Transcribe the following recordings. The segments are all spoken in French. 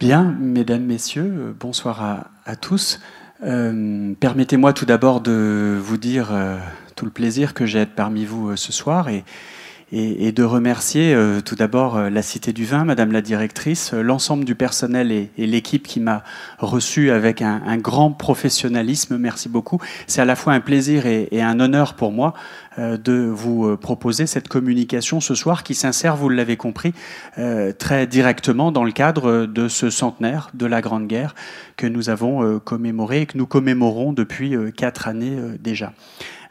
Bien, mesdames, messieurs, euh, bonsoir à, tous. Euh, permettez-moi tout d'abord de vous dire euh, tout le plaisir que j'ai d'être parmi vous ce soir et, et, de remercier euh, tout d'abord euh, la Cité du Vin, Madame la directrice, euh, l'ensemble du personnel et, l'équipe qui m'a reçu avec un, un, grand professionnalisme. Merci beaucoup. C'est à la fois un plaisir et, et un honneur pour moi de vous proposer cette communication ce soir qui s'insère, vous l'avez compris, très directement dans le cadre de ce centenaire de la Grande Guerre que nous avons commémoré et que nous commémorons depuis quatre années déjà.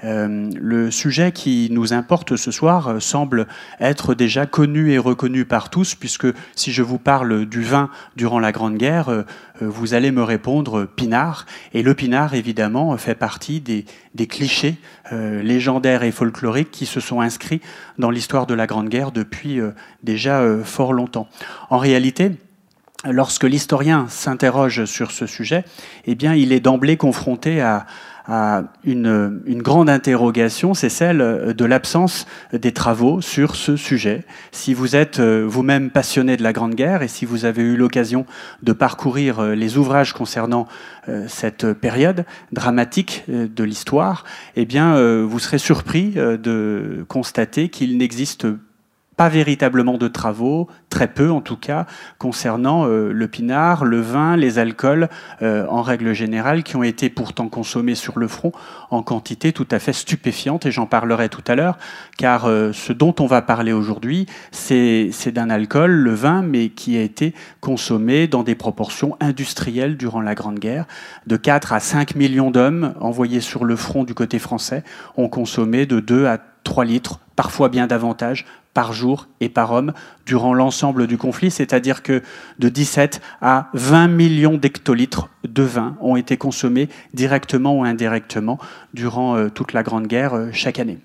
Euh, le sujet qui nous importe ce soir euh, semble être déjà connu et reconnu par tous, puisque si je vous parle du vin durant la Grande Guerre, euh, vous allez me répondre pinard. Et le pinard, évidemment, fait partie des, clichés légendaires et folkloriques qui se sont inscrits dans l'histoire de la Grande Guerre depuis déjà fort longtemps. En réalité, lorsque l'historien s'interroge sur ce sujet, eh bien, il est d'emblée confronté à, une, grande interrogation, c'est celle de l'absence des travaux sur ce sujet. Si vous êtes euh, vous-même passionné de la Grande Guerre et si vous avez eu l'occasion de parcourir euh, les ouvrages concernant euh, cette période dramatique de l'histoire, eh bien, vous serez surpris de constater qu'il n'existe pas véritablement de travaux, très peu en tout cas, concernant euh, le pinard, le vin, les alcools, euh, en règle générale, qui ont été pourtant consommés sur le front en quantité tout à fait stupéfiante, et j'en parlerai tout à l'heure, car euh, ce dont on va parler aujourd'hui, c'est d'un alcool, le vin, mais qui a été consommé dans des proportions industrielles durant la Grande Guerre. De 4 à 5 millions d'hommes envoyés sur le front du côté français ont consommé de 2 à 3 litres, parfois bien davantage, par jour et par homme durant l'ensemble du conflit, c'est-à-dire que de 17 à 20 millions d'hectolitres de vin ont été consommés directement ou indirectement durant euh, toute la Grande Guerre euh, chaque année.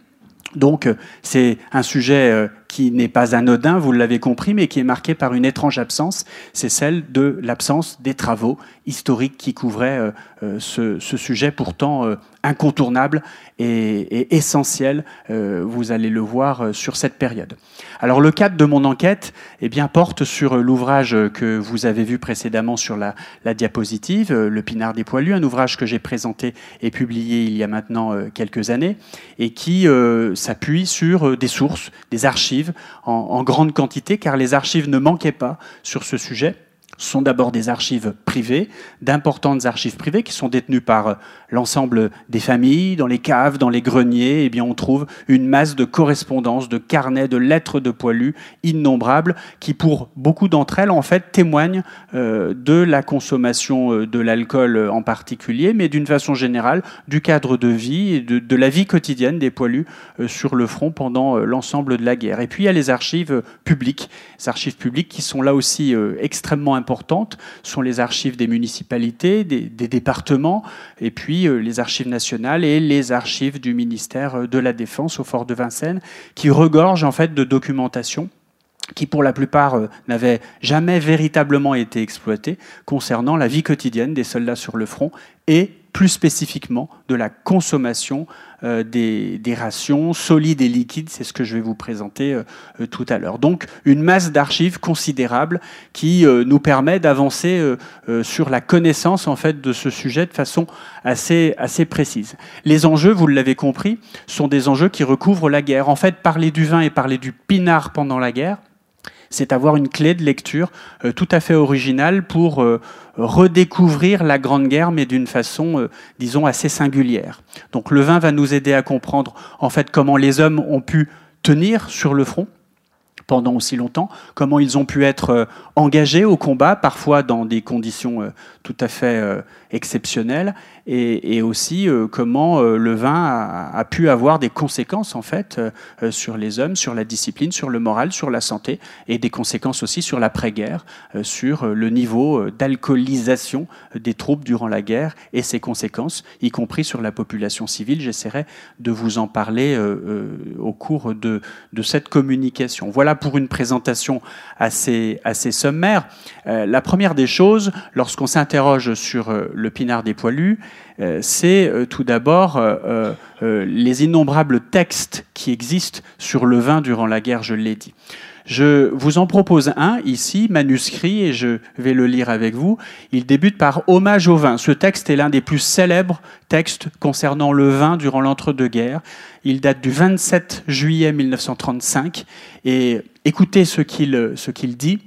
Donc euh, c'est un sujet qui n'est pas anodin, vous l'avez compris, mais qui est marqué par une étrange absence, c'est celle de l'absence des travaux historiques qui couvraient ce, sujet pourtant incontournable et, essentiel, euh, vous allez le voir euh, sur cette période. Alors le cadre de mon enquête eh bien, porte sur l'ouvrage que vous avez vu précédemment sur la, diapositive, euh, Le Pinard des Poilus, un ouvrage que j'ai présenté et publié il y a maintenant quelques années, et qui s'appuie sur des sources, des archives en grande quantité, car les archives ne manquaient pas sur ce sujet sont d'abord des archives privées, d'importantes archives privées qui sont détenues par euh, l'ensemble des familles, dans les caves, dans les greniers. Eh bien, on trouve une masse de correspondances, de carnets, de lettres de poilus innombrables qui, pour beaucoup d'entre elles, en fait, témoignent euh, de la consommation euh, de l'alcool en particulier, mais d'une façon générale du cadre de vie et de, la vie quotidienne des poilus sur le front pendant l'ensemble de la guerre. Et puis, il y a les archives publiques, les archives publiques qui sont là aussi extrêmement importantes sont les archives des municipalités, des, départements, et puis euh, les archives nationales et les archives du ministère euh, de la Défense au fort de Vincennes, qui regorgent en fait de documentation qui pour la plupart euh, n'avaient jamais véritablement été exploitées concernant la vie quotidienne des soldats sur le front et plus spécifiquement de la consommation euh, des, rations solides et liquides, c'est ce que je vais vous présenter euh, euh, tout à l'heure. Donc une masse d'archives considérable qui nous permet d'avancer sur la connaissance en fait de ce sujet de façon assez, assez précise. Les enjeux, vous l'avez compris, sont des enjeux qui recouvrent la guerre. En fait, parler du vin et parler du pinard pendant la guerre, c'est avoir une clé de lecture tout à fait originale pour redécouvrir la Grande Guerre, mais d'une façon, euh, disons, assez singulière. Donc le vin va nous aider à comprendre en fait comment les hommes ont pu tenir sur le front pendant aussi longtemps, comment ils ont pu être euh, engagés au combat, parfois dans des conditions euh, tout à fait exceptionnelles, et, aussi euh, comment euh, le vin a, pu avoir des conséquences en fait euh, sur les hommes, sur la discipline, sur le moral, sur la santé, et des conséquences aussi sur l'après-guerre, sur le niveau d'alcoolisation des troupes durant la guerre et ses conséquences, y compris sur la population civile. J'essaierai de vous en parler au cours de, de cette communication. Voilà pour une présentation assez, assez sommaire. la première des choses, lorsqu'on s'interroge sur le pinard des poilus, c'est tout d'abord les innombrables textes qui existent sur le vin durant la guerre, je l'ai dit. Je vous en propose un ici, manuscrit, et je vais le lire avec vous. Il débute par Hommage au vin. Ce texte est l'un des plus célèbres textes concernant le vin durant l'entre-deux-guerres. Il date du 27 juillet 1935. Et écoutez ce qu'il dit.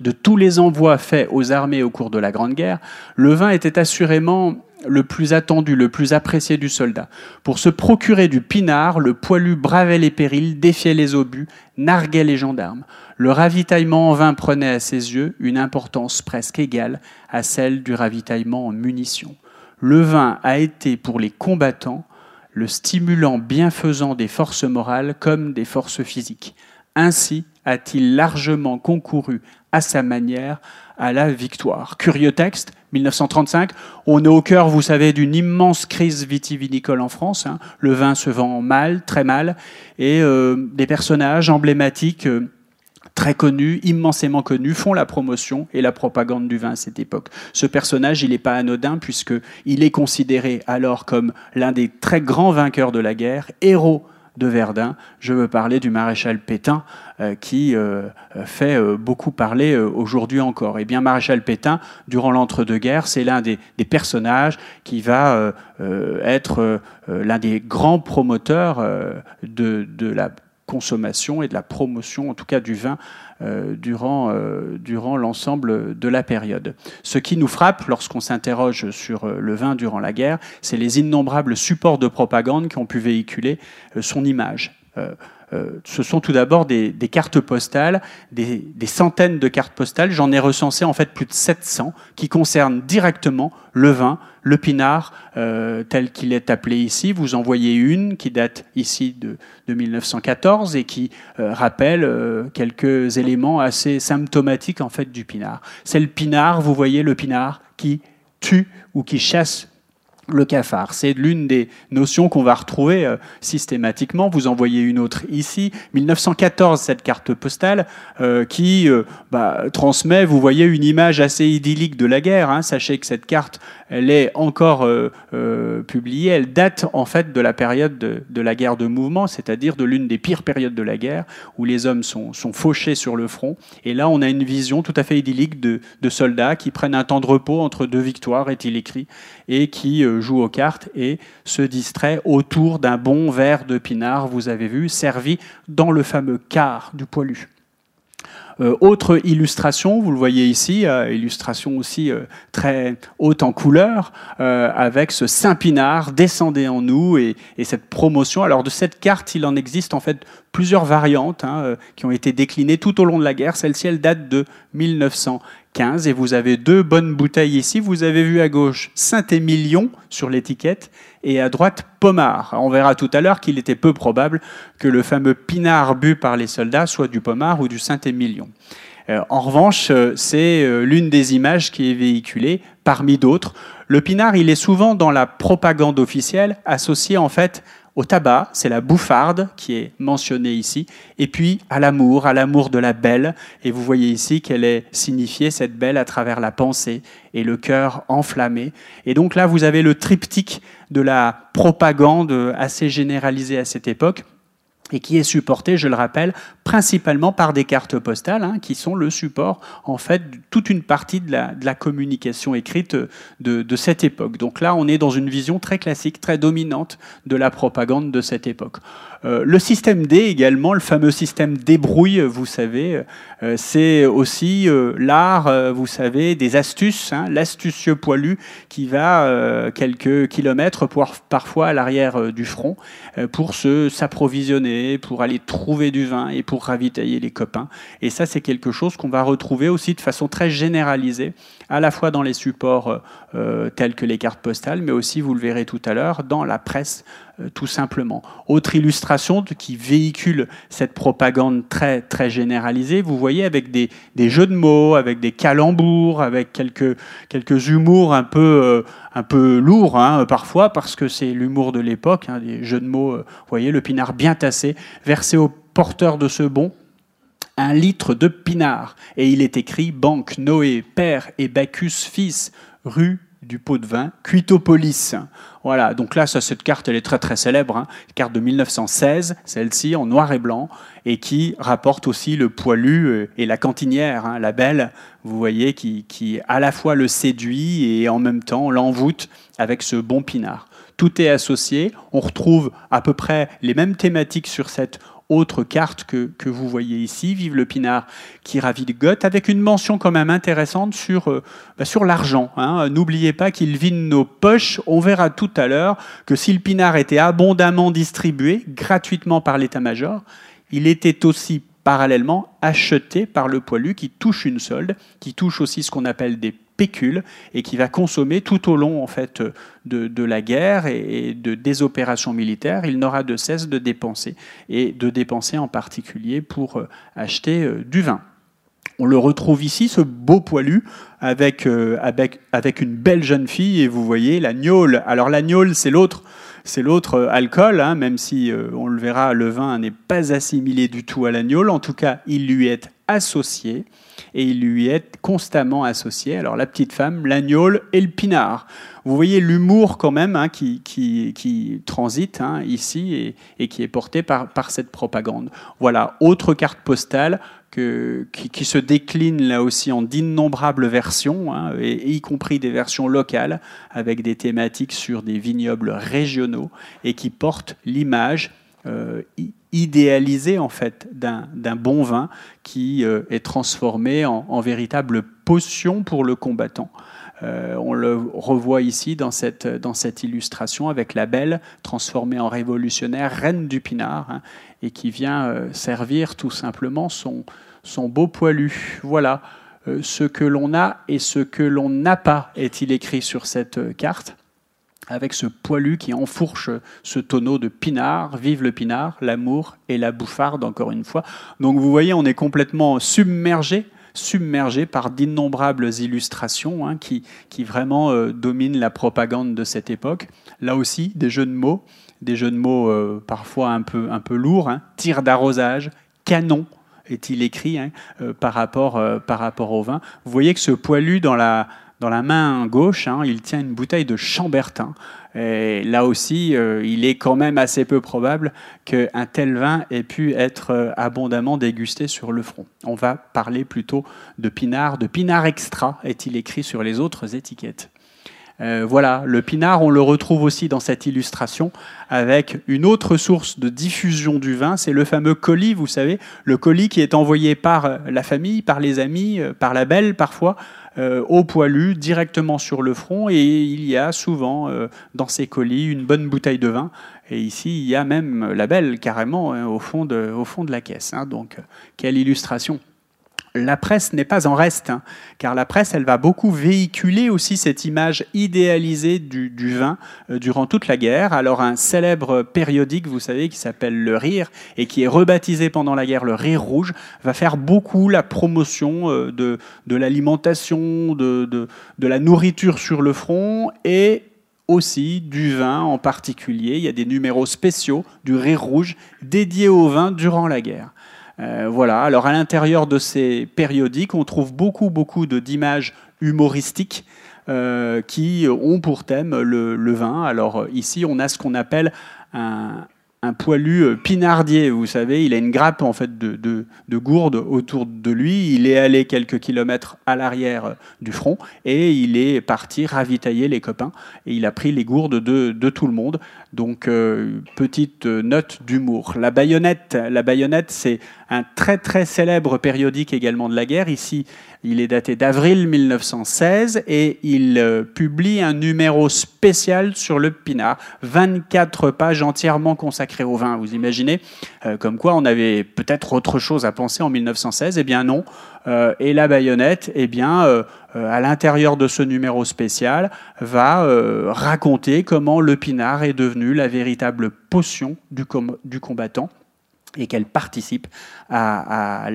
De tous les envois faits aux armées au cours de la Grande Guerre, le vin était assurément le plus attendu, le plus apprécié du soldat. Pour se procurer du pinard, le poilu bravait les périls, défiait les obus, narguait les gendarmes. Le ravitaillement en vin prenait à ses yeux une importance presque égale à celle du ravitaillement en munitions. Le vin a été pour les combattants le stimulant bienfaisant des forces morales comme des forces physiques. Ainsi a-t-il largement concouru à sa manière à la victoire. Curieux texte, 1935. On est au cœur, vous savez, d'une immense crise vitivinicole en France. Hein. Le vin se vend mal, très mal, et euh, des personnages emblématiques. Euh, très connus, immensément connus, font la promotion et la propagande du vin à cette époque. Ce personnage, il n'est pas anodin puisqu'il est considéré alors comme l'un des très grands vainqueurs de la guerre, héros de Verdun. Je veux parler du maréchal Pétain, euh, qui euh, fait euh, beaucoup parler aujourd'hui encore. Et eh bien, maréchal Pétain, durant l'entre-deux-guerres, c'est l'un des, personnages qui va être l'un des grands promoteurs de, la consommation et de la promotion, en tout cas du vin, durant, euh, durant l'ensemble de la période. Ce qui nous frappe lorsqu'on s'interroge sur euh, le vin durant la guerre, c'est les innombrables supports de propagande qui ont pu véhiculer son image. Euh, ce sont tout d'abord des, cartes postales, des, centaines de cartes postales. J'en ai recensé en fait plus de 700 qui concernent directement le vin, le pinard euh, tel qu'il est appelé ici. Vous en voyez une qui date ici de, 1914 et qui euh, rappelle quelques éléments assez symptomatiques en fait du pinard. C'est le pinard, vous voyez le pinard qui tue ou qui chasse le cafard. C'est l'une des notions qu'on va retrouver euh, systématiquement. Vous en voyez une autre ici. 1914, cette carte postale euh, qui euh, bah, transmet, vous voyez, une image assez idyllique de la guerre. Hein. Sachez que cette carte, elle est encore publiée. Elle date en fait de la période de, la guerre de mouvement, c'est-à-dire de l'une des pires périodes de la guerre, où les hommes sont, fauchés sur le front. Et là, on a une vision tout à fait idyllique de soldats qui prennent un temps de repos entre deux victoires, est-il écrit, et qui joue aux cartes et se distrait autour d'un bon verre de pinard, vous avez vu, servi dans le fameux quart du poilu. Euh, autre illustration, vous le voyez ici, euh, illustration aussi euh, très haute en couleur, avec ce Saint-Pinard, descendez en nous, et, cette promotion. Alors de cette carte, il en existe en fait plusieurs variantes hein, qui ont été déclinées tout au long de la guerre. Celle-ci, elle date de 1900 15 et vous avez deux bonnes bouteilles ici. Vous avez vu à gauche Saint-Émilion sur l'étiquette et à droite Pommard. On verra tout à l'heure qu'il était peu probable que le fameux pinard bu par les soldats soit du Pommard ou du Saint-Émilion. Euh, en revanche, euh, c'est euh, l'une des images qui est véhiculée parmi d'autres. Le pinard, il est souvent dans la propagande officielle associé en fait au tabac, c'est la bouffarde qui est mentionnée ici, et puis à l'amour, à l'amour de la belle. Et vous voyez ici qu'elle est signifiée, cette belle, à travers la pensée et le cœur enflammé. Et donc là, vous avez le triptyque de la propagande assez généralisée à cette époque et qui est supporté, je le rappelle, principalement par des cartes postales, hein, qui sont le support, en fait, de toute une partie de la, communication écrite de, cette époque. Donc là, on est dans une vision très classique, très dominante de la propagande de cette époque. Euh, le système D également, le fameux système débrouille, vous savez, euh, c'est aussi euh, l'art, vous savez, des astuces, hein, l'astucieux poilu qui va quelques kilomètres, parfois à l'arrière du front, pour se s'approvisionner, pour aller trouver du vin et pour ravitailler les copains. Et ça, c'est quelque chose qu'on va retrouver aussi de façon très généralisée, à la fois dans les supports tels que les cartes postales, mais aussi, vous le verrez tout à l'heure, dans la presse tout simplement. Autre illustration qui véhicule cette propagande très, très généralisée, vous voyez avec des, jeux de mots, avec des calembours, avec quelques, quelques humours un peu, euh, un peu lourds hein, parfois, parce que c'est l'humour de l'époque, hein, des jeux de mots, euh, vous voyez, le pinard bien tassé, versé au porteur de ce bon, un litre de pinard. Et il est écrit Banque Noé, père et Bacchus, fils, rue du pot de vin, Cuitopolis. Voilà, donc là, cette carte, elle est très très célèbre, hein. carte de 1916, celle-ci en noir et blanc, et qui rapporte aussi le poilu euh, et la cantinière, hein, la belle, vous voyez, qui, qui à la fois le séduit et en même temps l'envoûte avec ce bon pinard. Tout est associé, on retrouve à peu près les mêmes thématiques sur cette autre carte que, que, vous voyez ici, Vive le Pinard qui ravit de Goethe, avec une mention quand même intéressante sur, euh, bah, sur l'argent. Hein. N'oubliez pas qu'il vide nos poches. On verra tout à l'heure que si le Pinard était abondamment distribué gratuitement par l'état-major, il était aussi parallèlement acheté par le poilu qui touche une solde, qui touche aussi ce qu'on appelle des pécules et qui va consommer tout au long en fait de, la guerre et de, des opérations militaires. Il n'aura de cesse de dépenser et de dépenser en particulier pour euh, acheter euh, du vin. On le retrouve ici, ce beau poilu, avec, euh, avec, avec une belle jeune fille, et vous voyez la gnôle. Alors la gnôle, c'est l'autre c'est l'autre alcool, hein, même si on le verra, le vin n'est pas assimilé du tout à l'agneau. En tout cas, il lui est associé et il lui est constamment associé. Alors la petite femme, l'agnole et le pinard. Vous voyez l'humour quand même hein, qui, qui, transite hein, ici et, qui est porté par, par cette propagande. Voilà, autre carte postale qui, se décline là aussi en d'innombrables versions, hein, et, y compris des versions locales, avec des thématiques sur des vignobles régionaux, et qui portent l'image euh, idéalisée en fait d'un bon vin qui euh, est transformé en, véritable potion pour le combattant. Euh, on le revoit ici dans cette, illustration avec la belle transformée en révolutionnaire, reine du pinard, hein, et qui vient euh, servir tout simplement son, beau poilu. Voilà ce que l'on a et ce que l'on n'a pas, est-il écrit sur cette carte avec ce poilu qui enfourche ce tonneau de pinard, vive le pinard, l'amour et la bouffarde encore une fois. Donc vous voyez, on est complètement submergé submergé par d'innombrables illustrations hein, qui, qui, vraiment euh, dominent la propagande de cette époque. Là aussi, des jeux de mots, des jeux de mots euh, parfois un peu, un peu lourds, hein. tir d'arrosage, canon, est-il écrit hein, euh, par, rapport, par rapport au vin. Vous voyez que ce poilu dans la, dans la main gauche, il tient une bouteille de Chambertin. Et là aussi, euh, il est quand même assez peu probable qu'un tel vin ait pu être euh, abondamment dégusté sur le front. On va parler plutôt de pinard, de pinard extra, est-il écrit sur les autres étiquettes. Euh, voilà, le pinard, on le retrouve aussi dans cette illustration avec une autre source de diffusion du vin, c'est le fameux colis, vous savez, le colis qui est envoyé par la famille, par les amis, par la belle parfois, euh, au poilu, directement sur le front, et il y a souvent euh, dans ces colis une bonne bouteille de vin. Et ici, il y a même la belle carrément hein, au, fond de, au fond de la caisse. Hein. donc, quelle illustration la presse n'est pas en reste, hein, car la presse, elle va beaucoup véhiculer aussi cette image idéalisée du, vin euh, durant toute la guerre. Alors un célèbre périodique, vous savez, qui s'appelle Le Rire, et qui est rebaptisé pendant la guerre Le Rire Rouge, va faire beaucoup la promotion euh, de, de l'alimentation, de, de, de la nourriture sur le front, et aussi du vin en particulier. Il y a des numéros spéciaux du Rire Rouge dédiés au vin durant la guerre. Euh, voilà. Alors à l'intérieur de ces périodiques, on trouve beaucoup, beaucoup d'images humoristiques euh, qui ont pour thème le, vin. Alors ici, on a ce qu'on appelle un, poilu euh, pinardier, vous savez, il a une grappe en fait de, de, gourde autour de lui. Il est allé quelques kilomètres à l'arrière du front et il est parti ravitailler les copains et il a pris les gourdes de, de tout le monde. Donc euh, petite note d'humour. La baïonnette, la baïonnette, c'est un très très célèbre périodique également de la guerre. Ici, il est daté d'avril 1916 et il euh, publie un numéro spécial sur le pinard, 24 pages entièrement consacrées au vin. Vous imaginez euh, Comme quoi on avait peut-être autre chose à penser en 1916 Eh bien non. Euh, et la baïonnette, eh bien, à l'intérieur de ce numéro spécial, va raconter comment le pinard est devenu la véritable potion du, combattant et qu'elle participe à,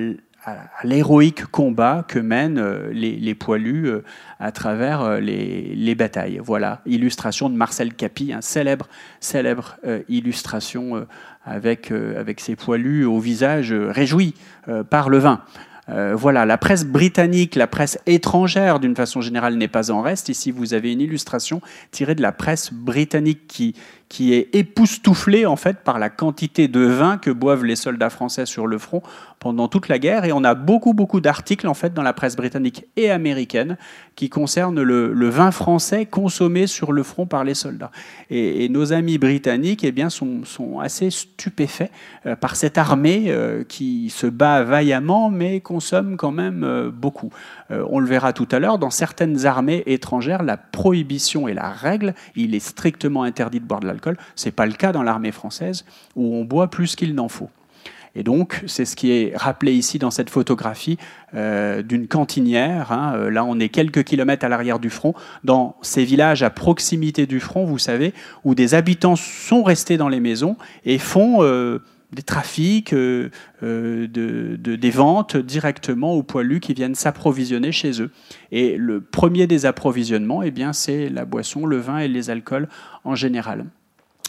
l'héroïque combat que mènent euh, les, poilus euh, à travers euh, les, batailles. Voilà, illustration de Marcel Capi, un célèbre, célèbre illustration avec, avec ses poilus au visage réjoui par le vin. Euh, voilà, la presse britannique, la presse étrangère d'une façon générale n'est pas en reste. Ici, vous avez une illustration tirée de la presse britannique qui, qui est époustouflée en fait par la quantité de vin que boivent les soldats français sur le front pendant toute la guerre. Et on a beaucoup, beaucoup d'articles en fait dans la presse britannique et américaine qui concernent le, vin français consommé sur le front par les soldats. Et, nos amis britanniques eh bien, sont, assez stupéfaits euh, par cette armée euh, qui se bat vaillamment mais consomme quand même euh, beaucoup. on le verra tout à l'heure, dans certaines armées étrangères, la prohibition est la règle. Il est strictement interdit de boire de Ce n'est pas le cas dans l'armée française où on boit plus qu'il n'en faut. Et donc, c'est ce qui est rappelé ici dans cette photographie euh, d'une cantinière. Hein. Euh, là, on est quelques kilomètres à l'arrière du front, dans ces villages à proximité du front, vous savez, où des habitants sont restés dans les maisons et font euh, des trafics, de, des ventes directement aux poilus qui viennent s'approvisionner chez eux. Et le premier des approvisionnements, eh c'est la boisson, le vin et les alcools en général.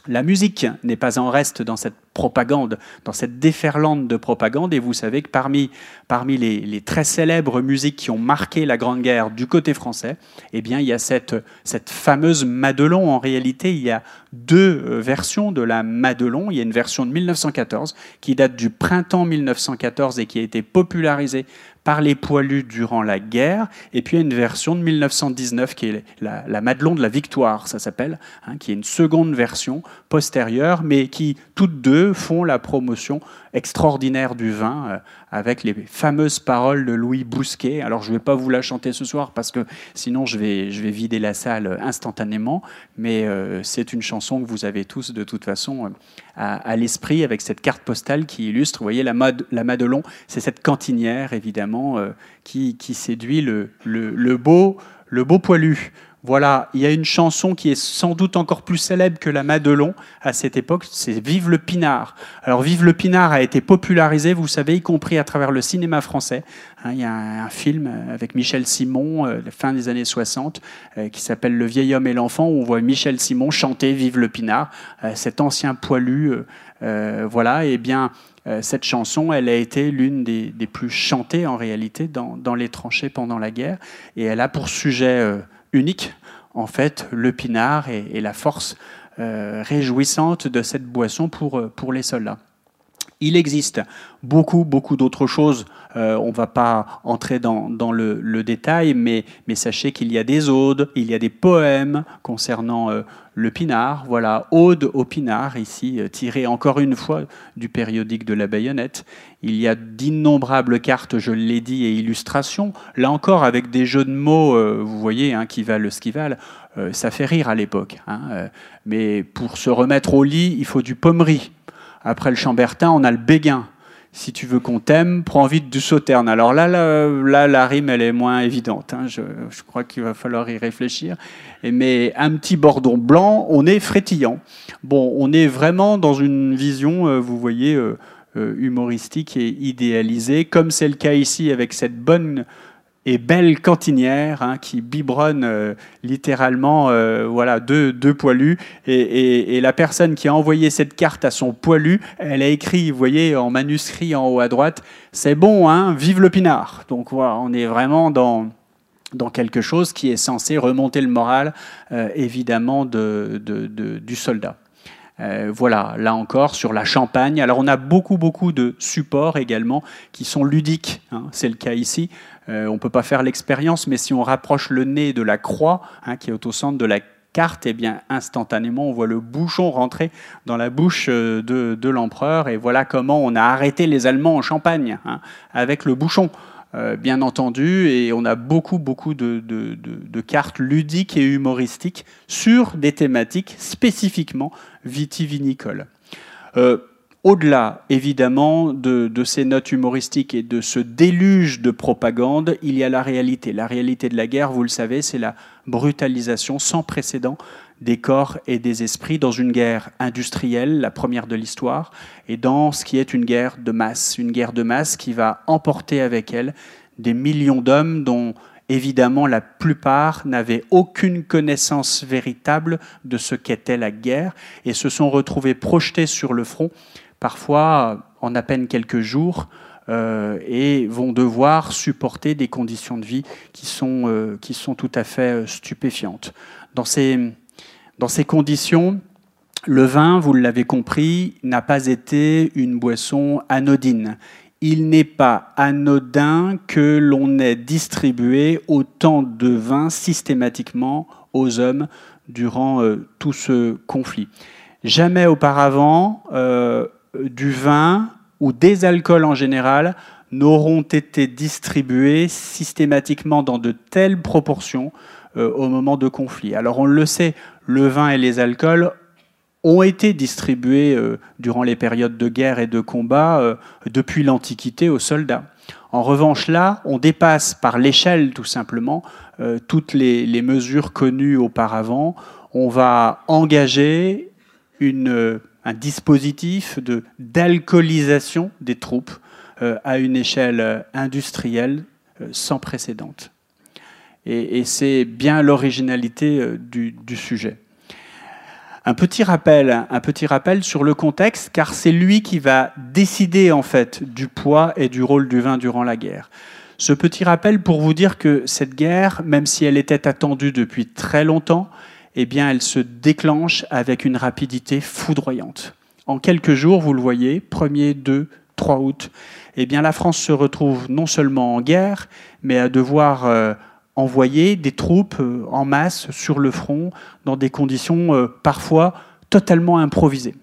La musique n'est pas en reste dans cette propagande, dans cette déferlante de propagande, et vous savez que parmi, parmi les, très célèbres musiques qui ont marqué la Grande Guerre du côté français, eh bien, il y a cette, cette fameuse Madelon. En réalité, il y a deux euh, versions de la Madelon. Il y a une version de 1914 qui date du printemps 1914 et qui a été popularisée par les poilus durant la guerre, et puis il y a une version de 1919 qui est la, Madelon de la Victoire, ça s'appelle, hein, qui est une seconde version postérieure, mais qui toutes deux font la promotion extraordinaire du vin, euh, avec les fameuses paroles de Louis Bousquet. Alors je ne vais pas vous la chanter ce soir parce que sinon je vais, je vais vider la salle instantanément, mais euh, c'est une chanson que vous avez tous de toute façon euh, à, l'esprit avec cette carte postale qui illustre, vous voyez, la, mode, la Madelon, c'est cette cantinière évidemment qui, qui, séduit le, le, le, beau, le beau poilu. Voilà, il y a une chanson qui est sans doute encore plus célèbre que la Madelon à cette époque, c'est Vive le Pinard. Alors Vive le Pinard a été popularisé, vous savez, y compris à travers le cinéma français. Hein, il y a un, film avec Michel Simon, euh, la fin des années 60, euh, qui s'appelle Le vieil homme et l'enfant, où on voit Michel Simon chanter Vive le Pinard, euh, cet ancien poilu. voilà, et eh bien cette chanson, elle a été l'une des, plus chantées en réalité dans, les tranchées pendant la guerre, et elle a pour sujet unique, en fait, le pinard et, la force euh, réjouissante de cette boisson pour, euh, pour les soldats. Il existe beaucoup, beaucoup d'autres choses. Euh, on ne va pas entrer dans, le, détail, mais, sachez qu'il y a des odes, il y a des poèmes concernant le pinard. Voilà, ode au pinard, ici, tiré encore une fois du périodique de la baïonnette. Il y a d'innombrables cartes, je l'ai dit, et illustrations. Là encore, avec des jeux de mots, vous voyez, hein, qui valent ce qui valent. Euh, ça fait rire à l'époque. Hein, euh, mais pour se remettre au lit, il faut du pommerie. Après le chambertin, on a le béguin. Si tu veux qu'on t'aime, prends vite du sauterne. Alors là, là, la rime, elle est moins évidente. Hein. Je, crois qu'il va falloir y réfléchir. mais un petit bordon blanc, on est frétillant. Bon, on est vraiment dans une vision, euh, vous voyez, humoristique et idéalisée, comme c'est le cas ici avec cette bonne et belle cantinière hein, qui biberonne euh, littéralement euh, voilà deux, deux poilus et, la personne qui a envoyé cette carte à son poilu elle a écrit vous voyez en manuscrit en haut à droite c'est bon hein vive le pinard donc voilà on est vraiment dans dans quelque chose qui est censé remonter le moral euh, évidemment de, du soldat voilà, là encore, sur la Champagne. Alors on a beaucoup, beaucoup de supports également qui sont ludiques. Hein, c'est le cas ici. Euh, on ne peut pas faire l'expérience, mais si on rapproche le nez de la croix, hein, qui est au centre de la carte, eh bien instantanément, on voit le bouchon rentrer dans la bouche euh, de, l'empereur. Et voilà comment on a arrêté les Allemands en Champagne, hein, avec le bouchon. Euh, bien entendu, et on a beaucoup, beaucoup de, cartes ludiques et humoristiques sur des thématiques spécifiquement vitivinicoles. Au-delà, évidemment, de, ces notes humoristiques et de ce déluge de propagande, il y a la réalité. La réalité de la guerre, vous le savez, c'est la brutalisation sans précédent des corps et des esprits dans une guerre industrielle, la première de l'histoire, et dans ce qui est une guerre de masse, une guerre de masse qui va emporter avec elle des millions d'hommes dont évidemment la plupart n'avaient aucune connaissance véritable de ce qu'était la guerre et se sont retrouvés projetés sur le front parfois en à peine quelques jours, et vont devoir supporter des conditions de vie qui sont, qui sont tout à fait stupéfiantes. Dans ces, dans ces conditions, le vin, vous l'avez compris, n'a pas été une boisson anodine. Il n'est pas anodin que l'on ait distribué autant de vin systématiquement aux hommes durant euh, tout ce conflit. Jamais auparavant, euh, du vin ou des alcools en général n'auront été distribués systématiquement dans de telles proportions euh, au moment de conflit. Alors on le sait, le vin et les alcools ont été distribués euh, durant les périodes de guerre et de combat euh, depuis l'Antiquité aux soldats. En revanche, là, on dépasse par l'échelle tout simplement euh, toutes les, mesures connues auparavant. On va engager une, un dispositif de, d'alcoolisation des troupes à une échelle industrielle sans précédente. Et, c'est bien l'originalité du sujet. Un petit rappel, un petit rappel sur le contexte, car c'est lui qui va décider en fait du poids et du rôle du vin durant la guerre. Ce petit rappel pour vous dire que cette guerre, même si elle était attendue depuis très longtemps, eh bien, elle se déclenche avec une rapidité foudroyante. En quelques jours, vous le voyez, 1er, 2, 3 août, eh bien, la France se retrouve non seulement en guerre, mais à devoir euh, envoyer des troupes euh, en masse sur le front dans des conditions euh, parfois totalement improvisées.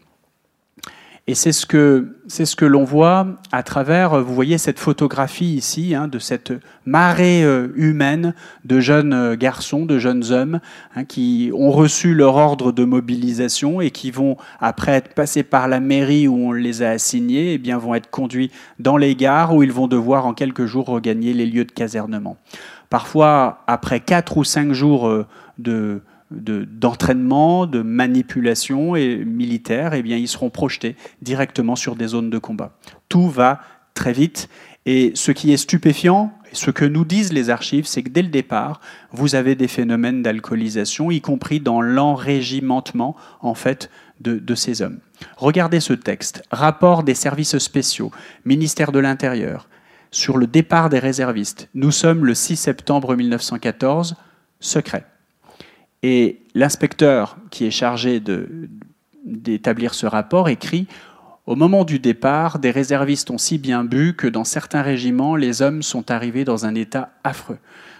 Et c'est ce que, c'est ce que l'on voit à travers, euh, vous voyez cette photographie ici, hein, de cette marée humaine de jeunes garçons, de jeunes hommes, hein, qui ont reçu leur ordre de mobilisation et qui vont, après être passés par la mairie où on les a assignés, eh bien, vont être conduits dans les gares où ils vont devoir en quelques jours regagner les lieux de casernement. Parfois, après quatre ou cinq jours euh, de, d'entraînement, de, manipulation et militaire, eh bien, ils seront projetés directement sur des zones de combat. Tout va très vite. Et ce qui est stupéfiant, et ce que nous disent les archives, c'est que dès le départ, vous avez des phénomènes d'alcoolisation, y compris dans l'enrégimentement en fait de, de, ces hommes. Regardez ce texte. Rapport des services spéciaux, ministère de l'Intérieur, sur le départ des réservistes. Nous sommes le 6 septembre 1914, secret. Et l'inspecteur qui est chargé d'établir ce rapport écrit Au moment du départ, des réservistes ont si bien bu que dans certains régiments, les hommes sont arrivés dans un état affreux.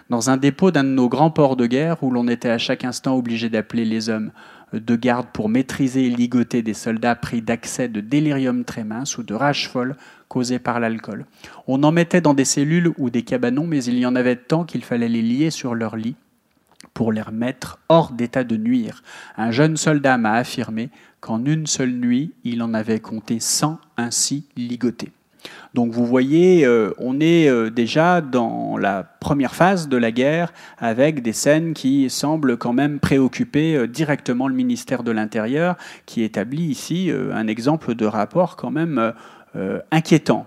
Dans un dépôt d'un de nos grands ports de guerre, où l'on était à chaque instant obligé d'appeler les hommes de garde pour maîtriser et ligoter des soldats pris d'accès de délirium très mince ou de rage folle causée par l'alcool. On en mettait dans des cellules ou des cabanons, mais il y en avait tant qu'il fallait les lier sur leur lit pour les remettre hors d'état de nuire. Un jeune soldat m'a affirmé qu'en une seule nuit, il en avait compté 100 ainsi ligotés. Donc vous voyez, euh, on est euh, déjà dans la première phase de la guerre avec des scènes qui semblent quand même préoccuper euh, directement le ministère de l'Intérieur, qui établit ici un exemple de rapport quand même inquiétant.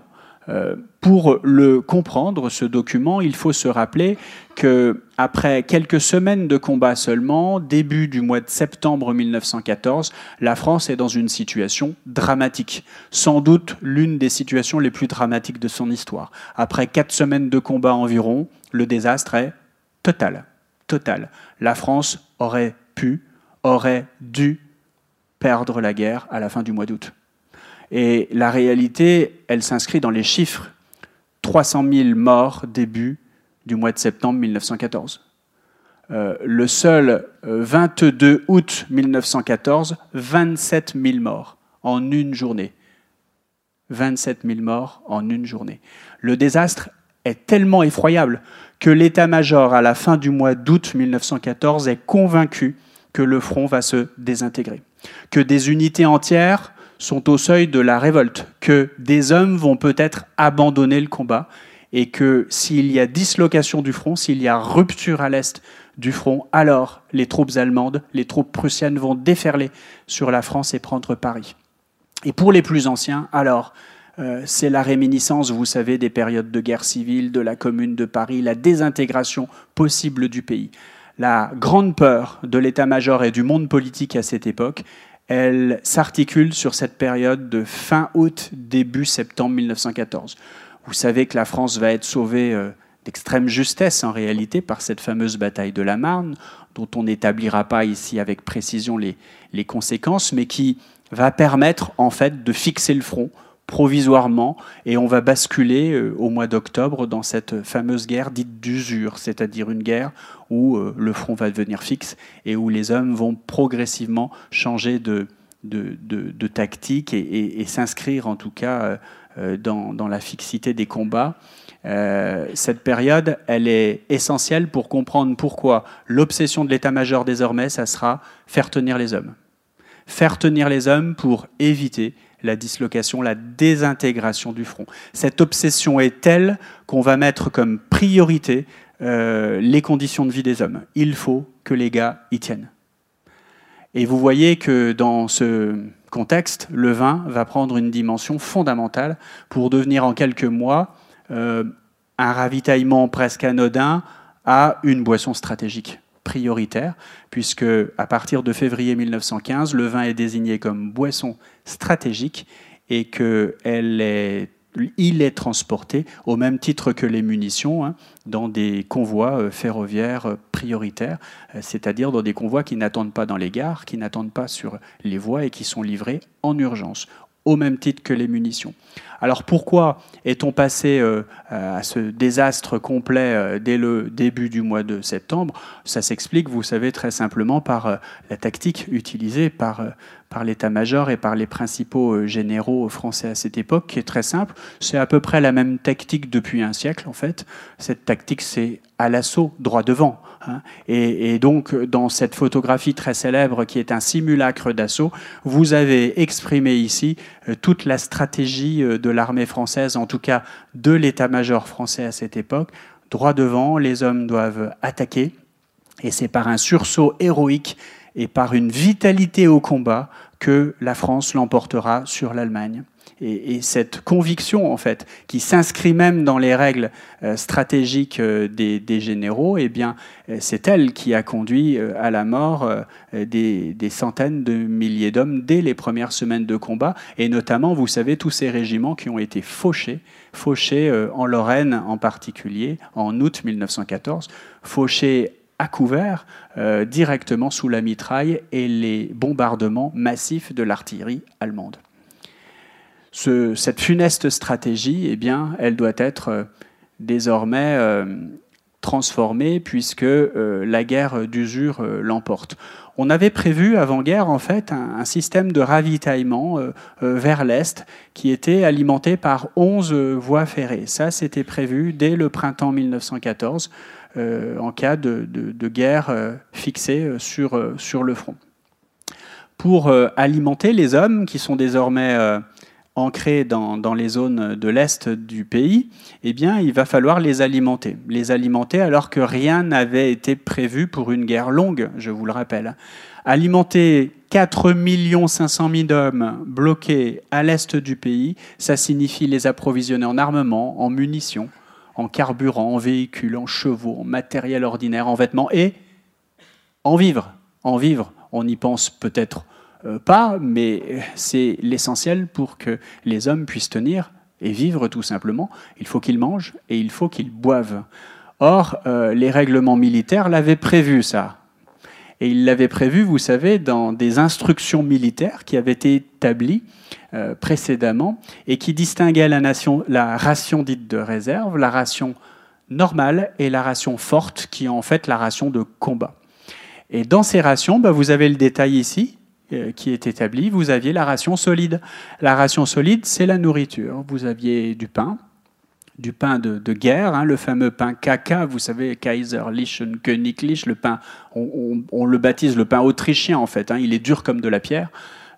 Euh, pour le comprendre, ce document, il faut se rappeler que après quelques semaines de combat seulement, début du mois de septembre 1914, la France est dans une situation dramatique, sans doute l'une des situations les plus dramatiques de son histoire. Après quatre semaines de combat environ, le désastre est total, total. La France aurait pu, aurait dû perdre la guerre à la fin du mois d'août. Et la réalité, elle s'inscrit dans les chiffres. 300 000 morts début du mois de septembre 1914. Euh, le seul 22 euh, août 1914, 27 000 morts en une journée. 27 000 morts en une journée. Le désastre est tellement effroyable que l'état-major, à la fin du mois d'août 1914, est convaincu que le front va se désintégrer, que des unités entières sont au seuil de la révolte, que des hommes vont peut-être abandonner le combat et que s'il y a dislocation du front, s'il y a rupture à l'est du front, alors les troupes allemandes, les troupes prussiennes vont déferler sur la France et prendre Paris. Et pour les plus anciens, alors, euh, c'est la réminiscence, vous savez, des périodes de guerre civile, de la Commune de Paris, la désintégration possible du pays. La grande peur de l'état-major et du monde politique à cette époque, elle s'articule sur cette période de fin août, début septembre 1914. Vous savez que la France va être sauvée d'extrême justesse en réalité par cette fameuse bataille de la Marne, dont on n'établira pas ici avec précision les, les, conséquences, mais qui va permettre en fait de fixer le front provisoirement et on va basculer euh, au mois d'octobre dans cette fameuse guerre dite d'usure, c'est-à-dire une guerre où euh, le front va devenir fixe et où les hommes vont progressivement changer de, de, de, tactique et, s'inscrire en tout cas euh, dans, la fixité des combats. cette période, elle est essentielle pour comprendre pourquoi l'obsession de l'état-major désormais, ça sera faire tenir les hommes. Faire tenir les hommes pour éviter la dislocation, la désintégration du front. Cette obsession est telle qu'on va mettre comme priorité euh, les conditions de vie des hommes. Il faut que les gars y tiennent. Et vous voyez que dans ce contexte, le vin va prendre une dimension fondamentale pour devenir en quelques mois euh, un ravitaillement presque anodin à une boisson stratégique prioritaire, puisque à partir de février 1915, le vin est désigné comme boisson stratégique et qu'il est, transporté au même titre que les munitions hein, dans des convois euh, ferroviaires euh, prioritaires, euh, c'est-à-dire dans des convois qui n'attendent pas dans les gares, qui n'attendent pas sur les voies et qui sont livrés en urgence, au même titre que les munitions. Alors pourquoi est-on passé euh, à ce désastre complet euh, dès le début du mois de septembre? Ça s'explique, vous savez, très simplement par euh, la tactique utilisée par, par l'état-major et par les principaux généraux français à cette époque, qui est très simple. C'est à peu près la même tactique depuis un siècle, en fait. Cette tactique, c'est à l'assaut, droit devant. Hein. Et, donc, dans cette photographie très célèbre qui est un simulacre d'assaut, vous avez exprimé ici euh, toute la stratégie euh, de l'armée française, en tout cas de l'état-major français à cette époque. Droit devant, les hommes doivent attaquer, et c'est par un sursaut héroïque et par une vitalité au combat que la France l'emportera sur l'Allemagne. Et, cette conviction en fait, qui s'inscrit même dans les règles euh, stratégiques euh, des, généraux, eh bien, euh, c'est elle qui a conduit à la mort des, centaines de milliers d'hommes dès les premières semaines de combat, et notamment, vous savez, tous ces régiments qui ont été fauchés, fauchés en Lorraine en particulier, en août 1914, fauchés à couvert, directement sous la mitraille et les bombardements massifs de l'artillerie allemande cette funeste stratégie, eh bien, elle doit être euh, désormais euh, transformée puisque euh, la guerre d'usure l'emporte. On avait prévu avant-guerre en fait un, système de ravitaillement vers l'est qui était alimenté par 11 voies ferrées. Ça, c'était prévu dès le printemps 1914 en cas de, guerre fixée sur, sur le front. Pour alimenter les hommes qui sont désormais ancrés dans, dans, les zones de l'Est du pays, eh bien, il va falloir les alimenter. Les alimenter alors que rien n'avait été prévu pour une guerre longue, je vous le rappelle. Alimenter 4 500 000 hommes bloqués à l'Est du pays, ça signifie les approvisionner en armement, en munitions, en carburant, en véhicules, en chevaux, en matériel ordinaire, en vêtements et en vivres. En vivres, on y pense peut-être euh, pas, mais c'est l'essentiel pour que les hommes puissent tenir et vivre tout simplement. Il faut qu'ils mangent et il faut qu'ils boivent. Or, euh, les règlements militaires l'avaient prévu, ça. Et ils l'avaient prévu, vous savez, dans des instructions militaires qui avaient été établies euh, précédemment et qui distinguaient la, ration dite de réserve, la ration normale et la ration forte, qui est en fait la ration de combat. Et dans ces rations, bah, vous avez le détail ici, euh, qui est établi, vous aviez la ration solide. La ration solide, c'est la nourriture. Vous aviez du pain, du pain de, guerre, hein, le fameux pain caca, vous savez, Kaiserlichen Königlich, le pain, on, le baptise le pain autrichien en fait, hein, il est dur comme de la pierre.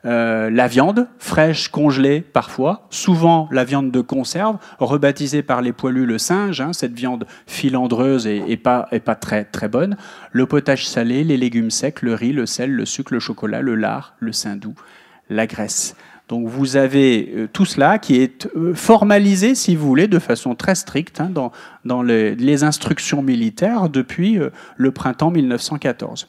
Euh, la viande, fraîche, congelée parfois, souvent la viande de conserve, rebaptisée par les poilus le singe, hein, cette viande filandreuse et, pas, et pas très, très bonne, le potage salé, les légumes secs, le riz, le sel, le sucre, le chocolat, le lard, le doux, la graisse. Donc vous avez euh, tout cela qui est euh, formalisé, si vous voulez, de façon très stricte hein, dans, dans les, instructions militaires depuis le printemps 1914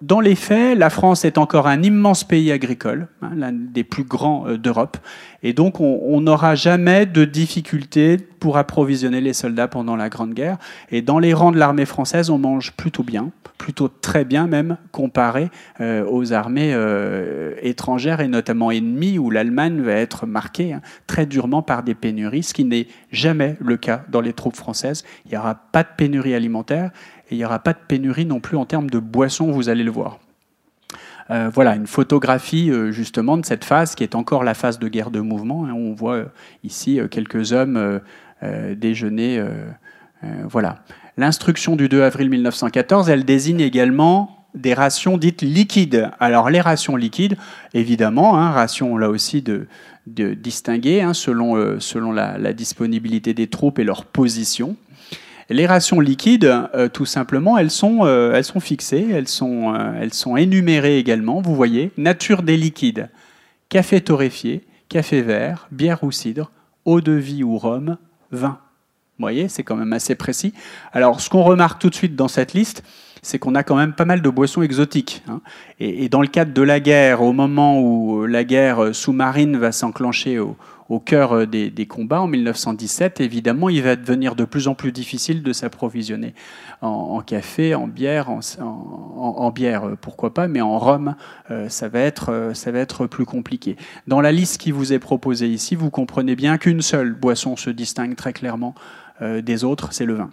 dans les faits, la France est encore un immense pays agricole, hein, l'un des plus grands euh, d'Europe, et donc on n'aura jamais de difficulté pour approvisionner les soldats pendant la Grande Guerre. Et dans les rangs de l'armée française, on mange plutôt bien, plutôt très bien même, comparé euh, aux armées euh, étrangères et notamment ennemies, où l'Allemagne va être marquée hein, très durement par des pénuries, ce qui n'est jamais le cas dans les troupes françaises. Il n'y aura pas de pénurie alimentaire et il n'y aura pas de pénurie non plus en termes de boissons, vous allez le voir. Euh, voilà, une photographie euh, justement de cette phase qui est encore la phase de guerre de mouvement. Hein. on voit euh, ici quelques hommes déjeuner. voilà. L'instruction du 2 avril 1914, elle désigne également des rations dites liquides. Alors les rations liquides, évidemment, hein, rations là aussi de, distinguer hein, selon, selon la, la, disponibilité des troupes et leur position. Les rations liquides, euh, tout simplement, elles sont, euh, fixées, elles sont, euh, elles sont énumérées également. Vous voyez, nature des liquides café torréfié, café vert, bière ou cidre, eau de vie ou rhum, vin. Vous voyez, c'est quand même assez précis. Alors, ce qu'on remarque tout de suite dans cette liste, c'est qu'on a quand même pas mal de boissons exotiques. Hein. Et, et, dans le cadre de la guerre, au moment où la guerre sous-marine va s'enclencher au, au cœur euh, des, combats en 1917, évidemment, il va devenir de plus en plus difficile de s'approvisionner en, café, en bière, en, bière, euh, pourquoi pas, mais en rhum, euh, ça, va être, ça va être plus compliqué. Dans la liste qui vous est proposée ici, vous comprenez bien qu'une seule boisson se distingue très clairement des autres, c'est le vin.